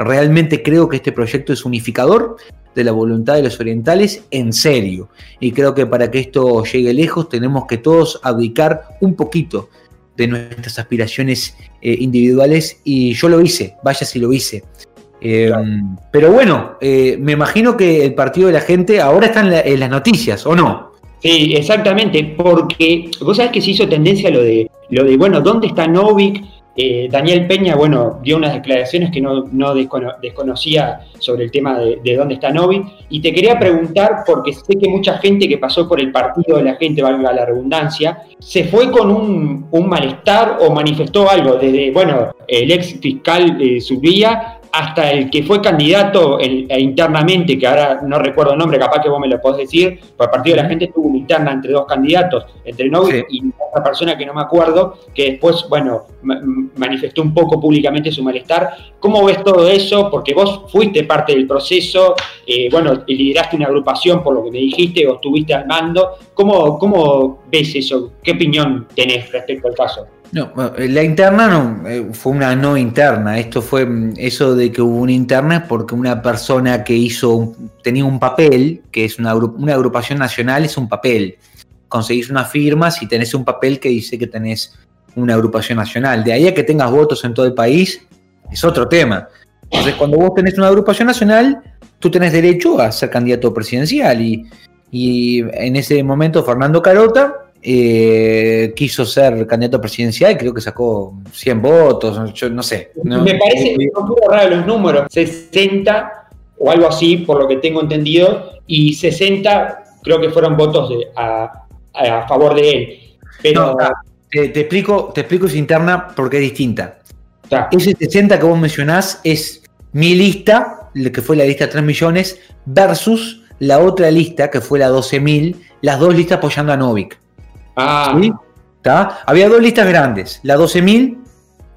Realmente creo que este proyecto es unificador de la voluntad de los orientales en serio. Y creo que para que esto llegue lejos tenemos que todos abdicar un poquito de nuestras aspiraciones eh, individuales y yo lo hice, vaya si lo hice. Eh, pero bueno, eh, me imagino que el partido de la gente ahora está en, las noticias, ¿o no? Sí, exactamente, porque vos sabés que se hizo tendencia lo de, lo de bueno, ¿dónde está Novik? Eh, Daniel Peña, bueno, dio unas declaraciones que no, desconocía sobre el tema de, dónde está Novik. Y te quería preguntar, porque sé que mucha gente que pasó por el partido de la gente, valga la redundancia, se fue con un, malestar o manifestó algo, desde, bueno, el ex fiscal subía hasta el que fue candidato e internamente, que ahora no recuerdo el nombre, capaz que vos me lo podés decir, por el partido de la gente tuvo una interna entre dos candidatos, entre Novik y otra persona que no me acuerdo, que después, bueno, manifestó un poco públicamente su malestar. ¿Cómo ves todo eso? Porque vos fuiste parte del proceso, eh, bueno, lideraste una agrupación por lo que me dijiste, o estuviste al mando. ¿Cómo, ¿Cómo ves eso? ¿Qué opinión tenés respecto al caso? No, la interna no, eh, fue una no interna. Esto fue mm, eso de que hubo una interna es porque una persona que hizo, tenía un papel, que es una, una agrupación nacional, es un papel. Conseguís una firma si tenés un papel que dice que tenés una agrupación nacional. De ahí a que tengas votos en todo el país, es otro tema. Entonces, cuando vos tenés una agrupación nacional, tú tenés derecho a ser candidato presidencial. Y, y en ese momento, Fernando Carota eh, quiso ser candidato presidencial, creo que sacó 100 votos, yo no sé. Me parece que son raro los números, 60 o algo así, por lo que tengo entendido, y 60 creo que fueron votos a, favor de él. Pero... te, explico, te explico esa interna porque es distinta. Ese 60 que vos mencionás es mi lista, que fue la lista 3 millones, versus la otra lista, que fue la 12.000, las dos listas apoyando a Novik. Ah. Había dos listas grandes, la 12.000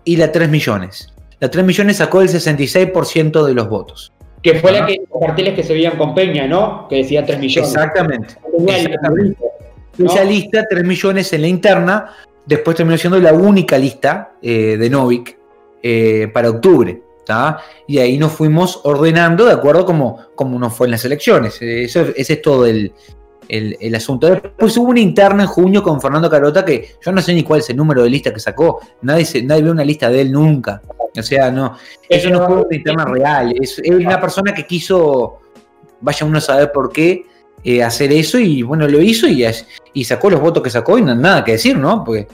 y la 3 millones. La 3 millones sacó el 66% de los votos. Que fue la que los carteles que se veían con Peña, ¿no? Que decía 3 millones. Exactamente. Esa lista, 3 millones en la interna, después terminó siendo la única lista eh, de Novik eh, para octubre. Y ahí nos fuimos ordenando de acuerdo como, como nos fue en las elecciones. Eso, ese es todo el, el, asunto. Después hubo una interna en junio con Fernando Carota que yo no sé ni cuál es el número de lista que sacó. Nadie, nadie ve una lista de él nunca. O sea, no, eso no fue una interna real. Es, es una persona que quiso, vaya uno a saber por qué, eh, hacer eso y bueno, lo hizo y, y sacó los votos que sacó y no nada que decir, ¿no? Porque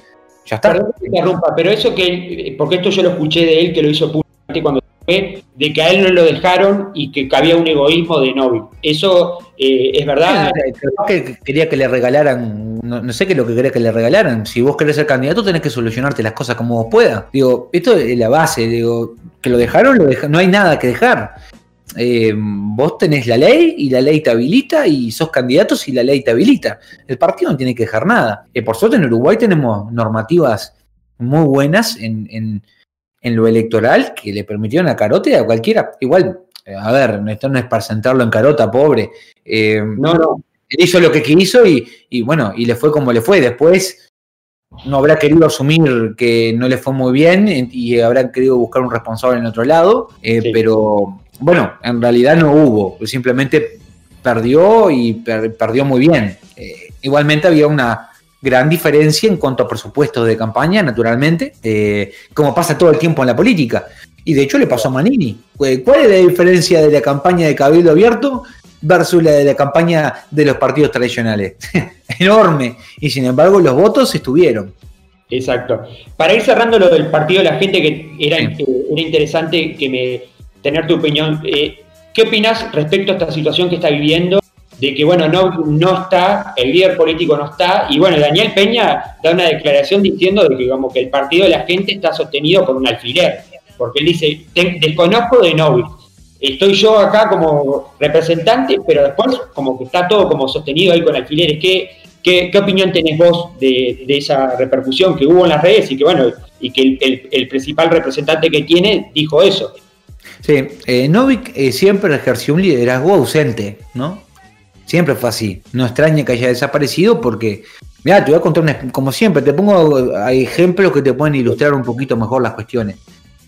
ya está. Perdón que interrumpa, pero eso que, porque esto yo lo escuché de él que lo hizo públicamente cuando fue, de que a él no lo dejaron y que había un egoísmo de Novik. Eso eh, es verdad. que quería que le regalaran, no, sé qué es lo que quería que le regalaran. Si vos querés ser candidato, tenés que solucionarte las cosas como vos puedas. Digo, esto es la base, digo, que lo dejaron, lo deja, no hay nada que dejar. Eh, vos tenés la ley y la ley te habilita y sos candidato si la ley te habilita. El partido no tiene que dejar nada. Eh, por suerte en Uruguay tenemos normativas muy buenas en, lo electoral que le permitieron a Carote a cualquiera. Igual, eh, a ver, esto no es para sentarlo en carota, pobre. no, no. Él hizo lo que quiso y, y bueno, y le fue como le fue. Después no habrá querido asumir que no le fue muy bien y habrá querido buscar un responsable en otro lado, pero bueno, en realidad no hubo, simplemente perdió y perdió muy bien. Eh, igualmente había una gran diferencia en cuanto a presupuestos de campaña, naturalmente, eh, como pasa todo el tiempo en la política. Y de hecho le pasó a Manini. Eh, ¿Cuál es la diferencia de la campaña de Cabildo Abierto versus la de la campaña de los partidos tradicionales? Enorme. Y sin embargo los votos estuvieron. Exacto. Para ir cerrando lo del partido la gente, que era, era interesante que me tener tu opinión. Eh, ¿Qué opinas respecto a esta situación que está viviendo? De que, bueno, no, no está, el líder político no está, y bueno, Daniel Peña da una declaración diciendo de que como que el partido de la gente está sostenido por un alfiler, porque él dice, desconozco de Novik, estoy yo acá como representante, pero después como que está todo como sostenido ahí con alfileres. ¿Qué, qué, opinión tenés vos de, esa repercusión que hubo en las redes y que bueno, y que el principal representante que tiene dijo eso? Sí, eh, Novik eh, siempre ejerció un liderazgo ausente, ¿no? Siempre fue así. No extraña que haya desaparecido porque, mira, te voy a contar una, como siempre, te pongo ejemplos que te pueden ilustrar un poquito mejor las cuestiones.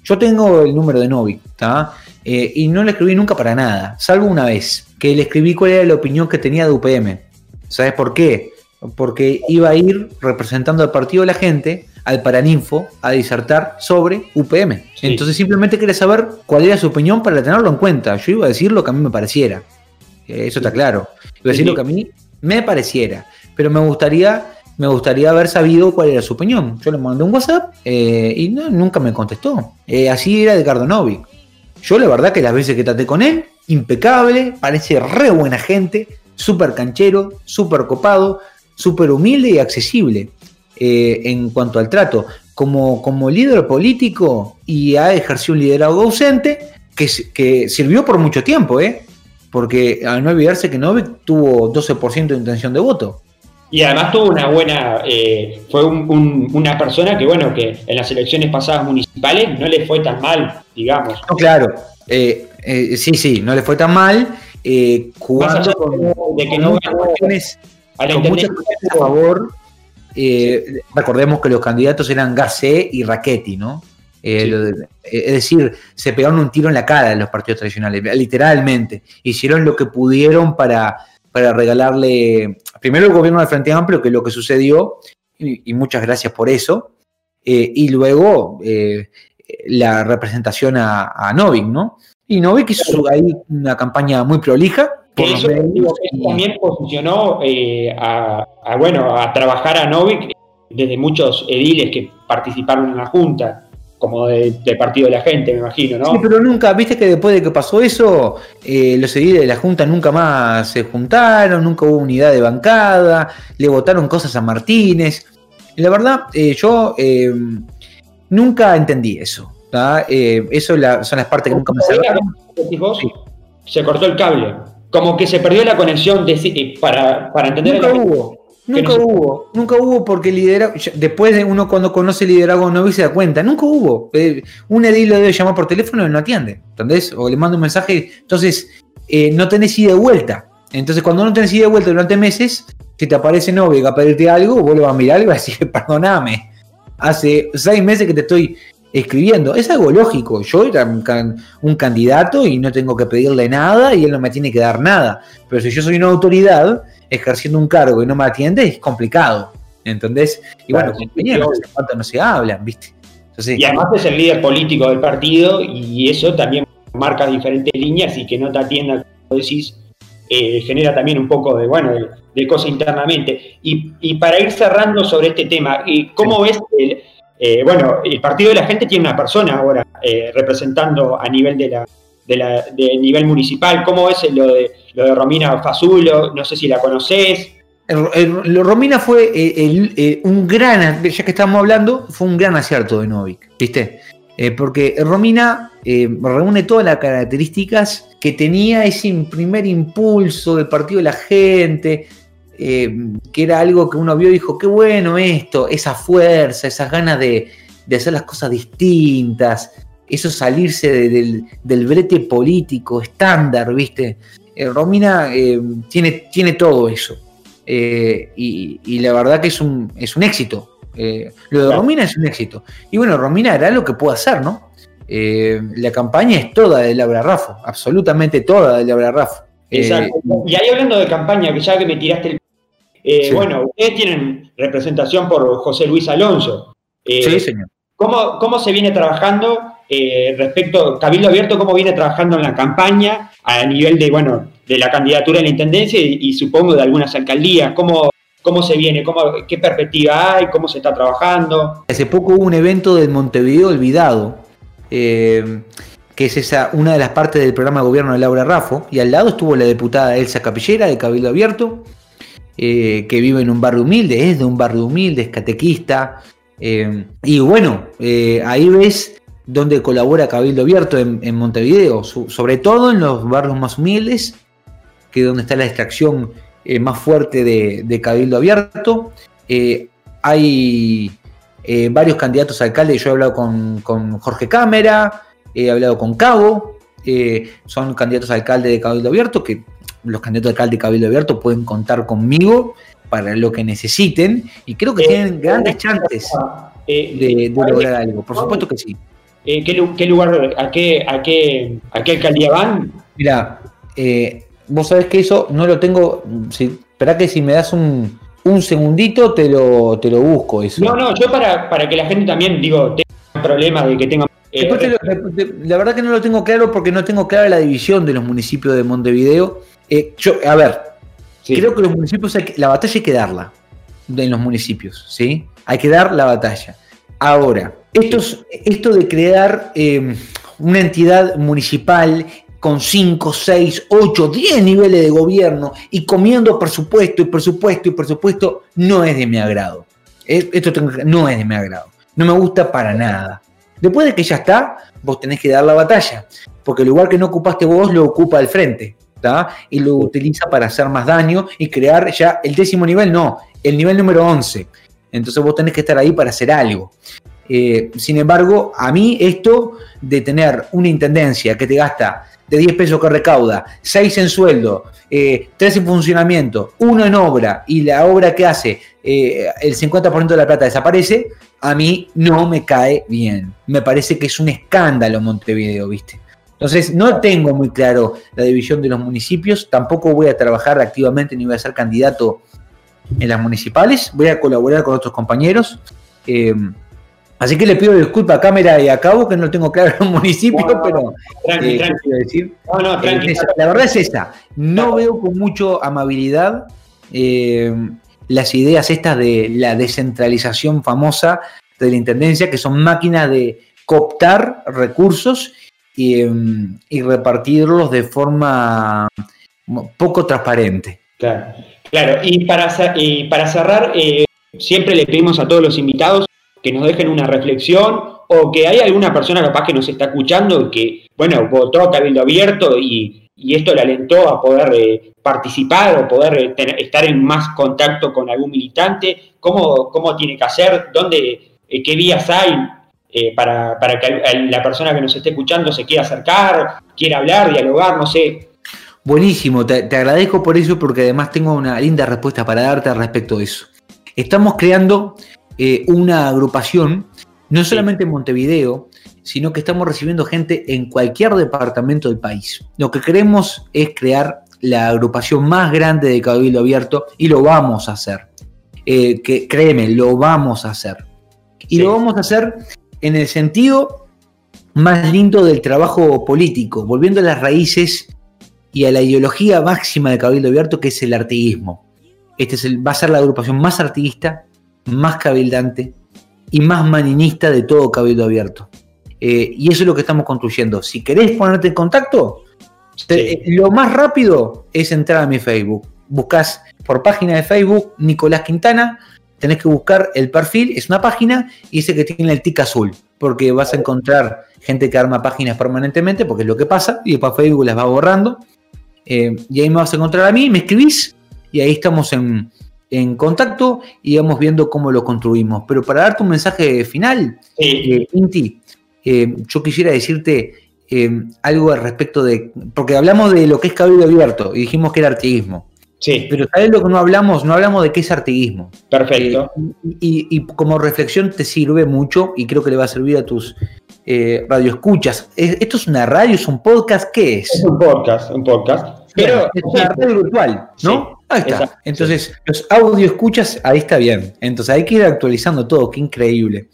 Yo tengo el número de Novik, ¿está? Eh, y no le escribí nunca para nada, salvo una vez, que le escribí cuál era la opinión que tenía de UPM. ¿Sabes por qué? Porque iba a ir representando al partido de la gente al Paraninfo a disertar sobre UPM. Entonces simplemente quería saber cuál era su opinión para tenerlo en cuenta. Yo iba a decir lo que a mí me pareciera. Eso está claro. Iba a decir lo que a mí me pareciera. Pero me gustaría, me gustaría haber sabido cuál era su opinión. Yo le mandé un WhatsApp eh, y nunca me contestó. Eh, así era de Cardonovic. Yo la verdad que las veces que traté con él, impecable, parece re buena gente, súper canchero, súper copado, súper humilde y accesible. Eh, en cuanto al trato. Como, como líder político y ha ejercido un liderazgo ausente que, que sirvió por mucho tiempo, ¿eh? porque al no olvidarse que Novik tuvo 12% de intención de voto. Y además tuvo una buena, eh, fue una persona que, bueno, que en las elecciones pasadas municipales no le fue tan mal, digamos. claro, eh, sí, sí, no le fue tan mal, jugando con, de que no cuestiones, con muchas a favor eh, recordemos que los candidatos eran Garcé y Raquetti, ¿no? Eh, es decir, se pegaron un tiro en la cara de los partidos tradicionales, literalmente. Hicieron lo que pudieron para, para regalarle, primero el gobierno del Frente Amplio, que es lo que sucedió, y, muchas gracias por eso, eh, y luego la representación a, a Novik, ¿no? Y Novik hizo ahí una campaña muy prolija, que eso, también posicionó eh, a, bueno, a trabajar a Novik desde muchos ediles que participaron en la Junta, como de, partido de la gente, me imagino, ¿no? Sí, pero nunca, viste que después de que pasó eso, eh, los ediles de la Junta nunca más se juntaron, nunca hubo unidad de bancada, le votaron cosas a Martínez. La verdad, eh, yo nunca entendí eso. eso son las partes que nunca me salieron. Se cortó el cable como que se perdió la conexión de, para, para entender nunca hubo nunca hubo nunca hubo porque liderazgo después de uno cuando conoce liderazgo no se da cuenta. Nunca hubo. Eh, un edil lo debe llamar por teléfono y no atiende ¿entendés? o le manda un mensaje. Entonces eh, no tenés ida de vuelta. Entonces cuando no tenés ida de vuelta durante meses si te aparece novia a pedirte algo vos le vas a mirar y vas a decir perdoname hace seis meses que te estoy escribiendo. Es algo lógico. Yo era un, candidato y no tengo que pedirle nada y él no me tiene que dar nada. Pero si yo soy una autoridad ejerciendo un cargo y no me atiende, es complicado. ¿Entendés? Y bueno, compañeros, no se hablan, ¿viste? Y además es el líder político del partido y eso también marca diferentes líneas y que no te atienda, como decís, eh, genera también un poco de, bueno, de, cosa internamente. Y, para ir cerrando sobre este tema, ¿cómo ves el, eh, bueno, el Partido de la Gente tiene una persona ahora eh, representando a nivel de la, de nivel municipal. ¿Cómo es lo de, lo de Romina Fazulo? No sé si la conoces. Romina fue un gran, ya que estamos hablando, fue un gran acierto de Novik, ¿viste? porque Romina reúne todas las características que tenía ese primer impulso del partido de la gente, eh, que era algo que uno vio y dijo, qué bueno esto, esa fuerza, esas ganas de, hacer las cosas distintas, eso salirse del, brete político estándar, ¿viste? Eh, Romina eh, tiene, tiene todo eso. Y, la verdad que es un, es un éxito. lo de Romina es un éxito. Y bueno, Romina era lo que puede hacer, ¿no? la campaña es toda de Laura Raffo, absolutamente toda de Laura Raffo. Exacto. y ahí hablando de campaña, que ya que me tiraste el eh, bueno, ustedes tienen representación por José Luis Alonso. Eh, sí, señor. ¿cómo, se viene trabajando eh, respecto, Cabildo Abierto, cómo viene trabajando en la campaña a nivel de, bueno, de la candidatura a la Intendencia y, supongo de algunas alcaldías? ¿Cómo, cómo se viene? Cómo, ¿Qué perspectiva hay? ¿Cómo se está trabajando? Hace poco hubo un evento del Montevideo Olvidado, que es esa, una de las partes del programa de gobierno de Laura Raffo, y al lado estuvo la diputada Elsa Capillera de Cabildo Abierto, eh, que vive en un barrio humilde, es de un barrio humilde, es catequista. Eh, y bueno, eh, ahí ves donde colabora Cabildo Abierto en, Montevideo, sobre todo en los barrios más humildes, que es donde está la extracción más fuerte de, Cabildo Abierto. hay varios candidatos a alcalde, yo he hablado con, con Jorge Cámara, he hablado con Cabo, son candidatos a alcalde de Cabildo Abierto que los candidatos de alcalde y cabildo abierto pueden contar conmigo para lo que necesiten y creo que eh, tienen grandes chances eh, de, lograr algo. Por supuesto que sí. Eh, ¿qué, lugar, a qué, a qué, a qué alcaldía van? Mira, vos sabés que eso no lo tengo. Si, espera que si me das un, un segundito te lo, te lo busco. Eso. No, no, yo para, para que la gente también, digo, tenga problemas de que tenga la verdad que no lo tengo claro porque no tengo clara la división de los municipios de Montevideo eh, yo, a ver, creo que los municipios, la batalla hay que darla en los municipios, ¿sí? Hay que dar la batalla. Ahora, esto de crear em, una entidad municipal con 5, 6, 8, 10 niveles de gobierno y comiendo presupuesto y presupuesto y presupuesto, no es de mi agrado. Esto no es de mi agrado. No me gusta para nada. Después de que ya está, vos tenés que dar la batalla. Porque el lugar que no ocupaste vos lo ocupa el frente y lo utiliza para hacer más daño y crear ya el décimo nivel, no, el nivel número 11. Entonces vos tenés que estar ahí para hacer algo. Eh, sin embargo, a mí esto de tener una intendencia que te gasta de 10 pesos que recauda, 6 en sueldo, eh, 3 en funcionamiento, 1 en obra y la obra que hace eh, el 50% de la plata desaparece, a mí no me cae bien. Me parece que es un escándalo Montevideo, ¿viste? Entonces, no tengo muy claro la división de los municipios, tampoco voy a trabajar activamente ni voy a ser candidato en las municipales, voy a colaborar con otros compañeros. Eh, así que le pido disculpas a Cámara y a Cabo que no tengo claro en los municipios, pero tranqui, eh, decir? Eh, la verdad es esa, no veo con mucho amabilidad las ideas estas de la descentralización famosa de la Intendencia, que son máquinas de cooptar recursos Em, y, repartirlos de forma poco transparente. Claro, claro. Y para, para cerrar, eh, siempre le pedimos a todos los invitados que nos dejen una reflexión o que hay alguna persona capaz que nos está escuchando que, bueno, votó Cabildo Abierto y, esto le alentó a poder eh, participar o poder eh, estar en más contacto con algún militante, cómo, cómo tiene que hacer, dónde, qué vías hay eh, para, que la persona que nos esté escuchando se quiera acercar, quiera hablar, dialogar, no sé. Buenísimo, te, agradezco por eso porque además tengo una linda respuesta para darte al respecto de eso. Estamos creando eh, una agrupación, no solamente en Montevideo, sino que estamos recibiendo gente en cualquier departamento del país. Lo que queremos es crear la agrupación más grande de Cabildo Abierto y lo vamos a hacer. Eh, que créeme, lo vamos a hacer. Y lo vamos a hacer en el sentido más lindo del trabajo político, volviendo a las raíces y a la ideología máxima de Cabildo Abierto, que es el artiguismo. Este es el, va a ser la agrupación más artiguista, más cabildante y más maninista de todo Cabildo Abierto. Eh, y eso es lo que estamos construyendo. Si querés ponerte en contacto, te- lo más rápido es entrar a mi Facebook. Buscas por página de Facebook Nicolás Quintana, tenés que buscar el perfil, es una página y dice que tiene el tic azul, porque vas a encontrar gente que arma páginas permanentemente, porque es lo que pasa, y después Facebook las va borrando. Eh, y ahí me vas a encontrar a mí, me escribís y ahí estamos en, en contacto y vamos viendo cómo lo construimos. Pero para darte un mensaje final, eh, Inti, eh, yo quisiera decirte eh, algo al respecto de. Porque hablamos de lo que es cabildo abierto y dijimos que era artiguismo. Sí, Pero ¿sabes lo que no hablamos? No hablamos de qué es artiguismo. perfecto. Eh, y, y como reflexión te sirve mucho y creo que le va a servir a tus eh, radioescuchas. ¿Es- ¿Esto es una radio? ¿Es un podcast? ¿Qué Es es? un podcast, un podcast. Pero Pero es una radio virtual, ¿no? Sí, ahí está. exacto, Entonces, los audio escuchas, ahí está bien. Entonces hay que ir actualizando todo, qué increíble.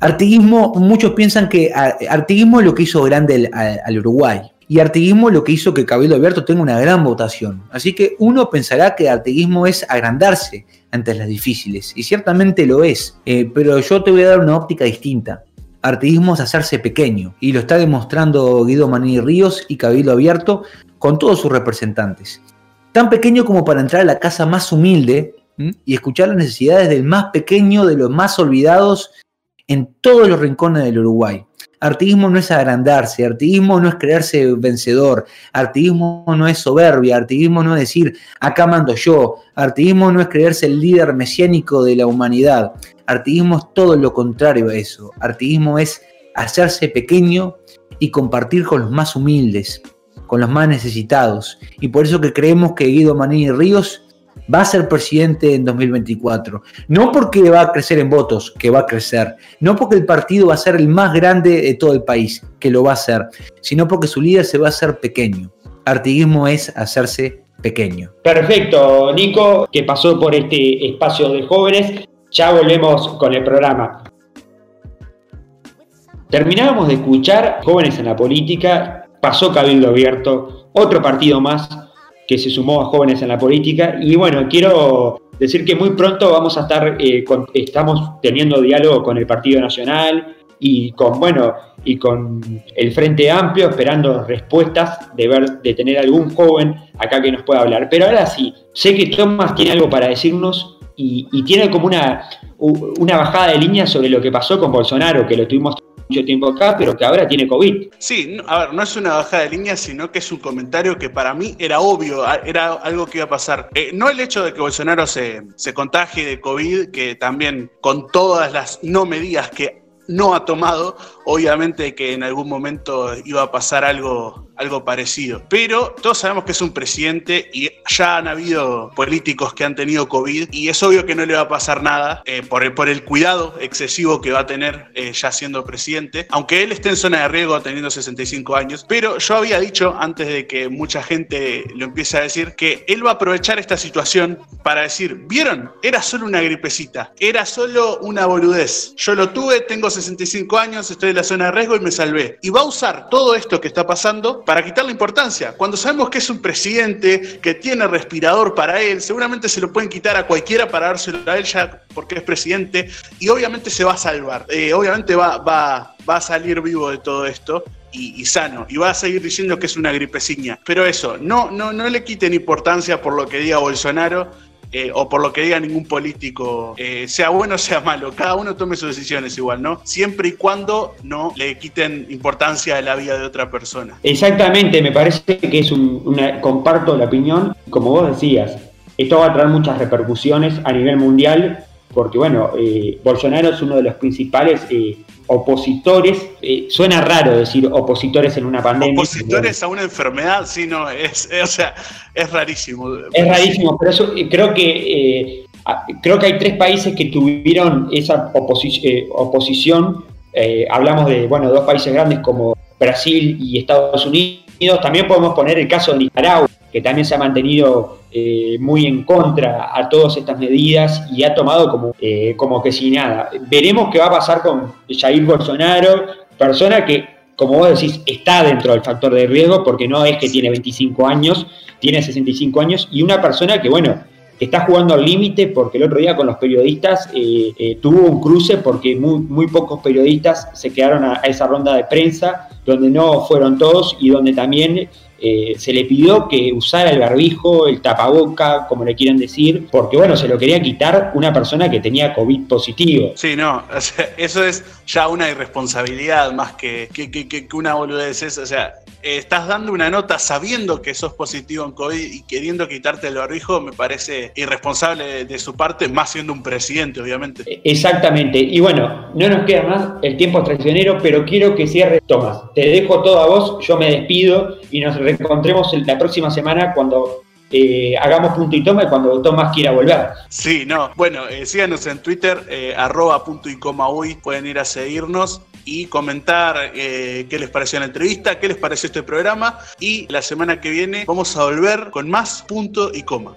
Artiguismo, muchos piensan que a- Artiguismo es lo que hizo grande el- al Uruguay. Y Artiguismo es lo que hizo que Cabildo Abierto tenga una gran votación. Así que uno pensará que Artiguismo es agrandarse ante las difíciles. Y ciertamente lo es. Eh, pero yo te voy a dar una óptica distinta. Artiguismo es hacerse pequeño. Y lo está demostrando Guido Manini Ríos y Cabildo Abierto con todos sus representantes. Tan pequeño como para entrar a la casa más humilde y escuchar las necesidades del más pequeño, de los más olvidados en todos los rincones del Uruguay. Artiguismo no es agrandarse, artiguismo no es creerse vencedor, artiguismo no es soberbia, artiguismo no es decir acá mando yo, artiguismo no es creerse el líder mesiánico de la humanidad, artiguismo es todo lo contrario a eso, artiguismo es hacerse pequeño y compartir con los más humildes, con los más necesitados. Y por eso que creemos que Guido Manini Ríos va a ser presidente en 2024. No porque va a crecer en votos, que va a crecer. No porque el partido va a ser el más grande de todo el país, que lo va a hacer. Sino porque su líder se va a hacer pequeño. Artiguismo es hacerse pequeño. Perfecto, Nico, que pasó por este espacio de jóvenes. Ya volvemos con el programa. Terminábamos de escuchar Jóvenes en la Política, pasó Cabildo Abierto, otro partido más que se sumó a Jóvenes en la Política. Y bueno, quiero decir que muy pronto vamos a estar, eh, estamos teniendo diálogo con el Partido Nacional y con, bueno, y con el Frente Amplio, esperando respuestas de ver, de tener algún joven acá que nos pueda hablar. Pero ahora sí, sé que Tomás tiene algo para decirnos y, y tiene como una, una bajada de línea sobre lo que pasó con Bolsonaro, que lo tuvimos mucho tiempo acá, pero que ahora tiene COVID. Sí, a ver, no es una bajada de línea, sino que es un comentario que para mí era obvio, era algo que iba a pasar. Eh, no el hecho de que Bolsonaro se, se contagie de COVID, que también con todas las no medidas que no ha tomado, obviamente que en algún momento iba a pasar algo, algo parecido. Pero todos sabemos que es un presidente y ya han habido políticos que han tenido COVID y es obvio que no le va a pasar nada eh, por, el, por el cuidado excesivo que va a tener eh, ya siendo presidente, aunque él esté en zona de riesgo teniendo 65 años. Pero yo había dicho antes de que mucha gente lo empiece a decir que él va a aprovechar esta situación para decir, ¿vieron? Era solo una gripecita, era solo una boludez. Yo lo tuve, tengo 65 años, estoy en la zona de riesgo y me salvé. Y va a usar todo esto que está pasando para quitarle importancia. Cuando sabemos que es un presidente, que tiene respirador para él, seguramente se lo pueden quitar a cualquiera para dárselo a él ya porque es presidente y obviamente se va a salvar. Eh, obviamente va, a salir vivo de todo esto. Y, y sano, y va a seguir diciendo que es una gripeciña. Pero eso, no, no, no le quiten importancia por lo que diga Bolsonaro, eh, o por lo que diga ningún político, eh, sea bueno o sea malo, cada uno tome sus decisiones igual, ¿no? Siempre y cuando no le quiten importancia a la vida de otra persona. Exactamente, me parece que es un- una, comparto la opinión, como vos decías, esto va a traer muchas repercusiones a nivel mundial, porque bueno, eh, Bolsonaro es uno de los principales eh, opositores, eh, suena raro decir opositores en una pandemia. Opositores a una enfermedad, sí, no, es, es- o sea, es rarísimo. Es rarísimo, pero eso, creo que eh, creo que hay tres países que tuvieron esa oposi- eh, oposición. Eh, hablamos de bueno dos países grandes como Brasil y Estados Unidos. También podemos poner el caso de Nicaragua, que también se ha mantenido eh, muy en contra a todas estas medidas y ha tomado como, eh, como que si nada. Veremos qué va a pasar con Jair Bolsonaro, persona que, como vos decís, está dentro del factor de riesgo porque no es que tiene 25 años, tiene 65 años y una persona que, bueno, está jugando al límite porque el otro día con los periodistas eh, tuvo un cruce porque muy pocos periodistas se quedaron a, esa ronda de prensa donde no fueron todos y donde también eh, se le pidió que usara el barbijo, el tapaboca, como le quieran decir, porque bueno, se lo quería quitar una persona que tenía COVID positivo. Sí, no, eso es ya una irresponsabilidad más que, que, que, que una boludez. O sea, estás dando una nota sabiendo que sos positivo en COVID y queriendo quitarte el barbijo, me parece irresponsable de, su parte, más siendo un presidente, obviamente. Exactamente. Y bueno, no nos queda más, el tiempo es traicionero, pero quiero que cierre Tomás. Te dejo todo a vos, yo me despido y nos reencontremos la próxima semana cuando eh, hagamos punto y toma y cuando Tomás quiera volver. Sí, no. Bueno, eh, síganos en Twitter, eh, arroba punto y coma hoy, pueden ir a seguirnos y comentar qué les pareció la entrevista, qué les pareció este programa y la semana que viene vamos a volver con más punto y coma.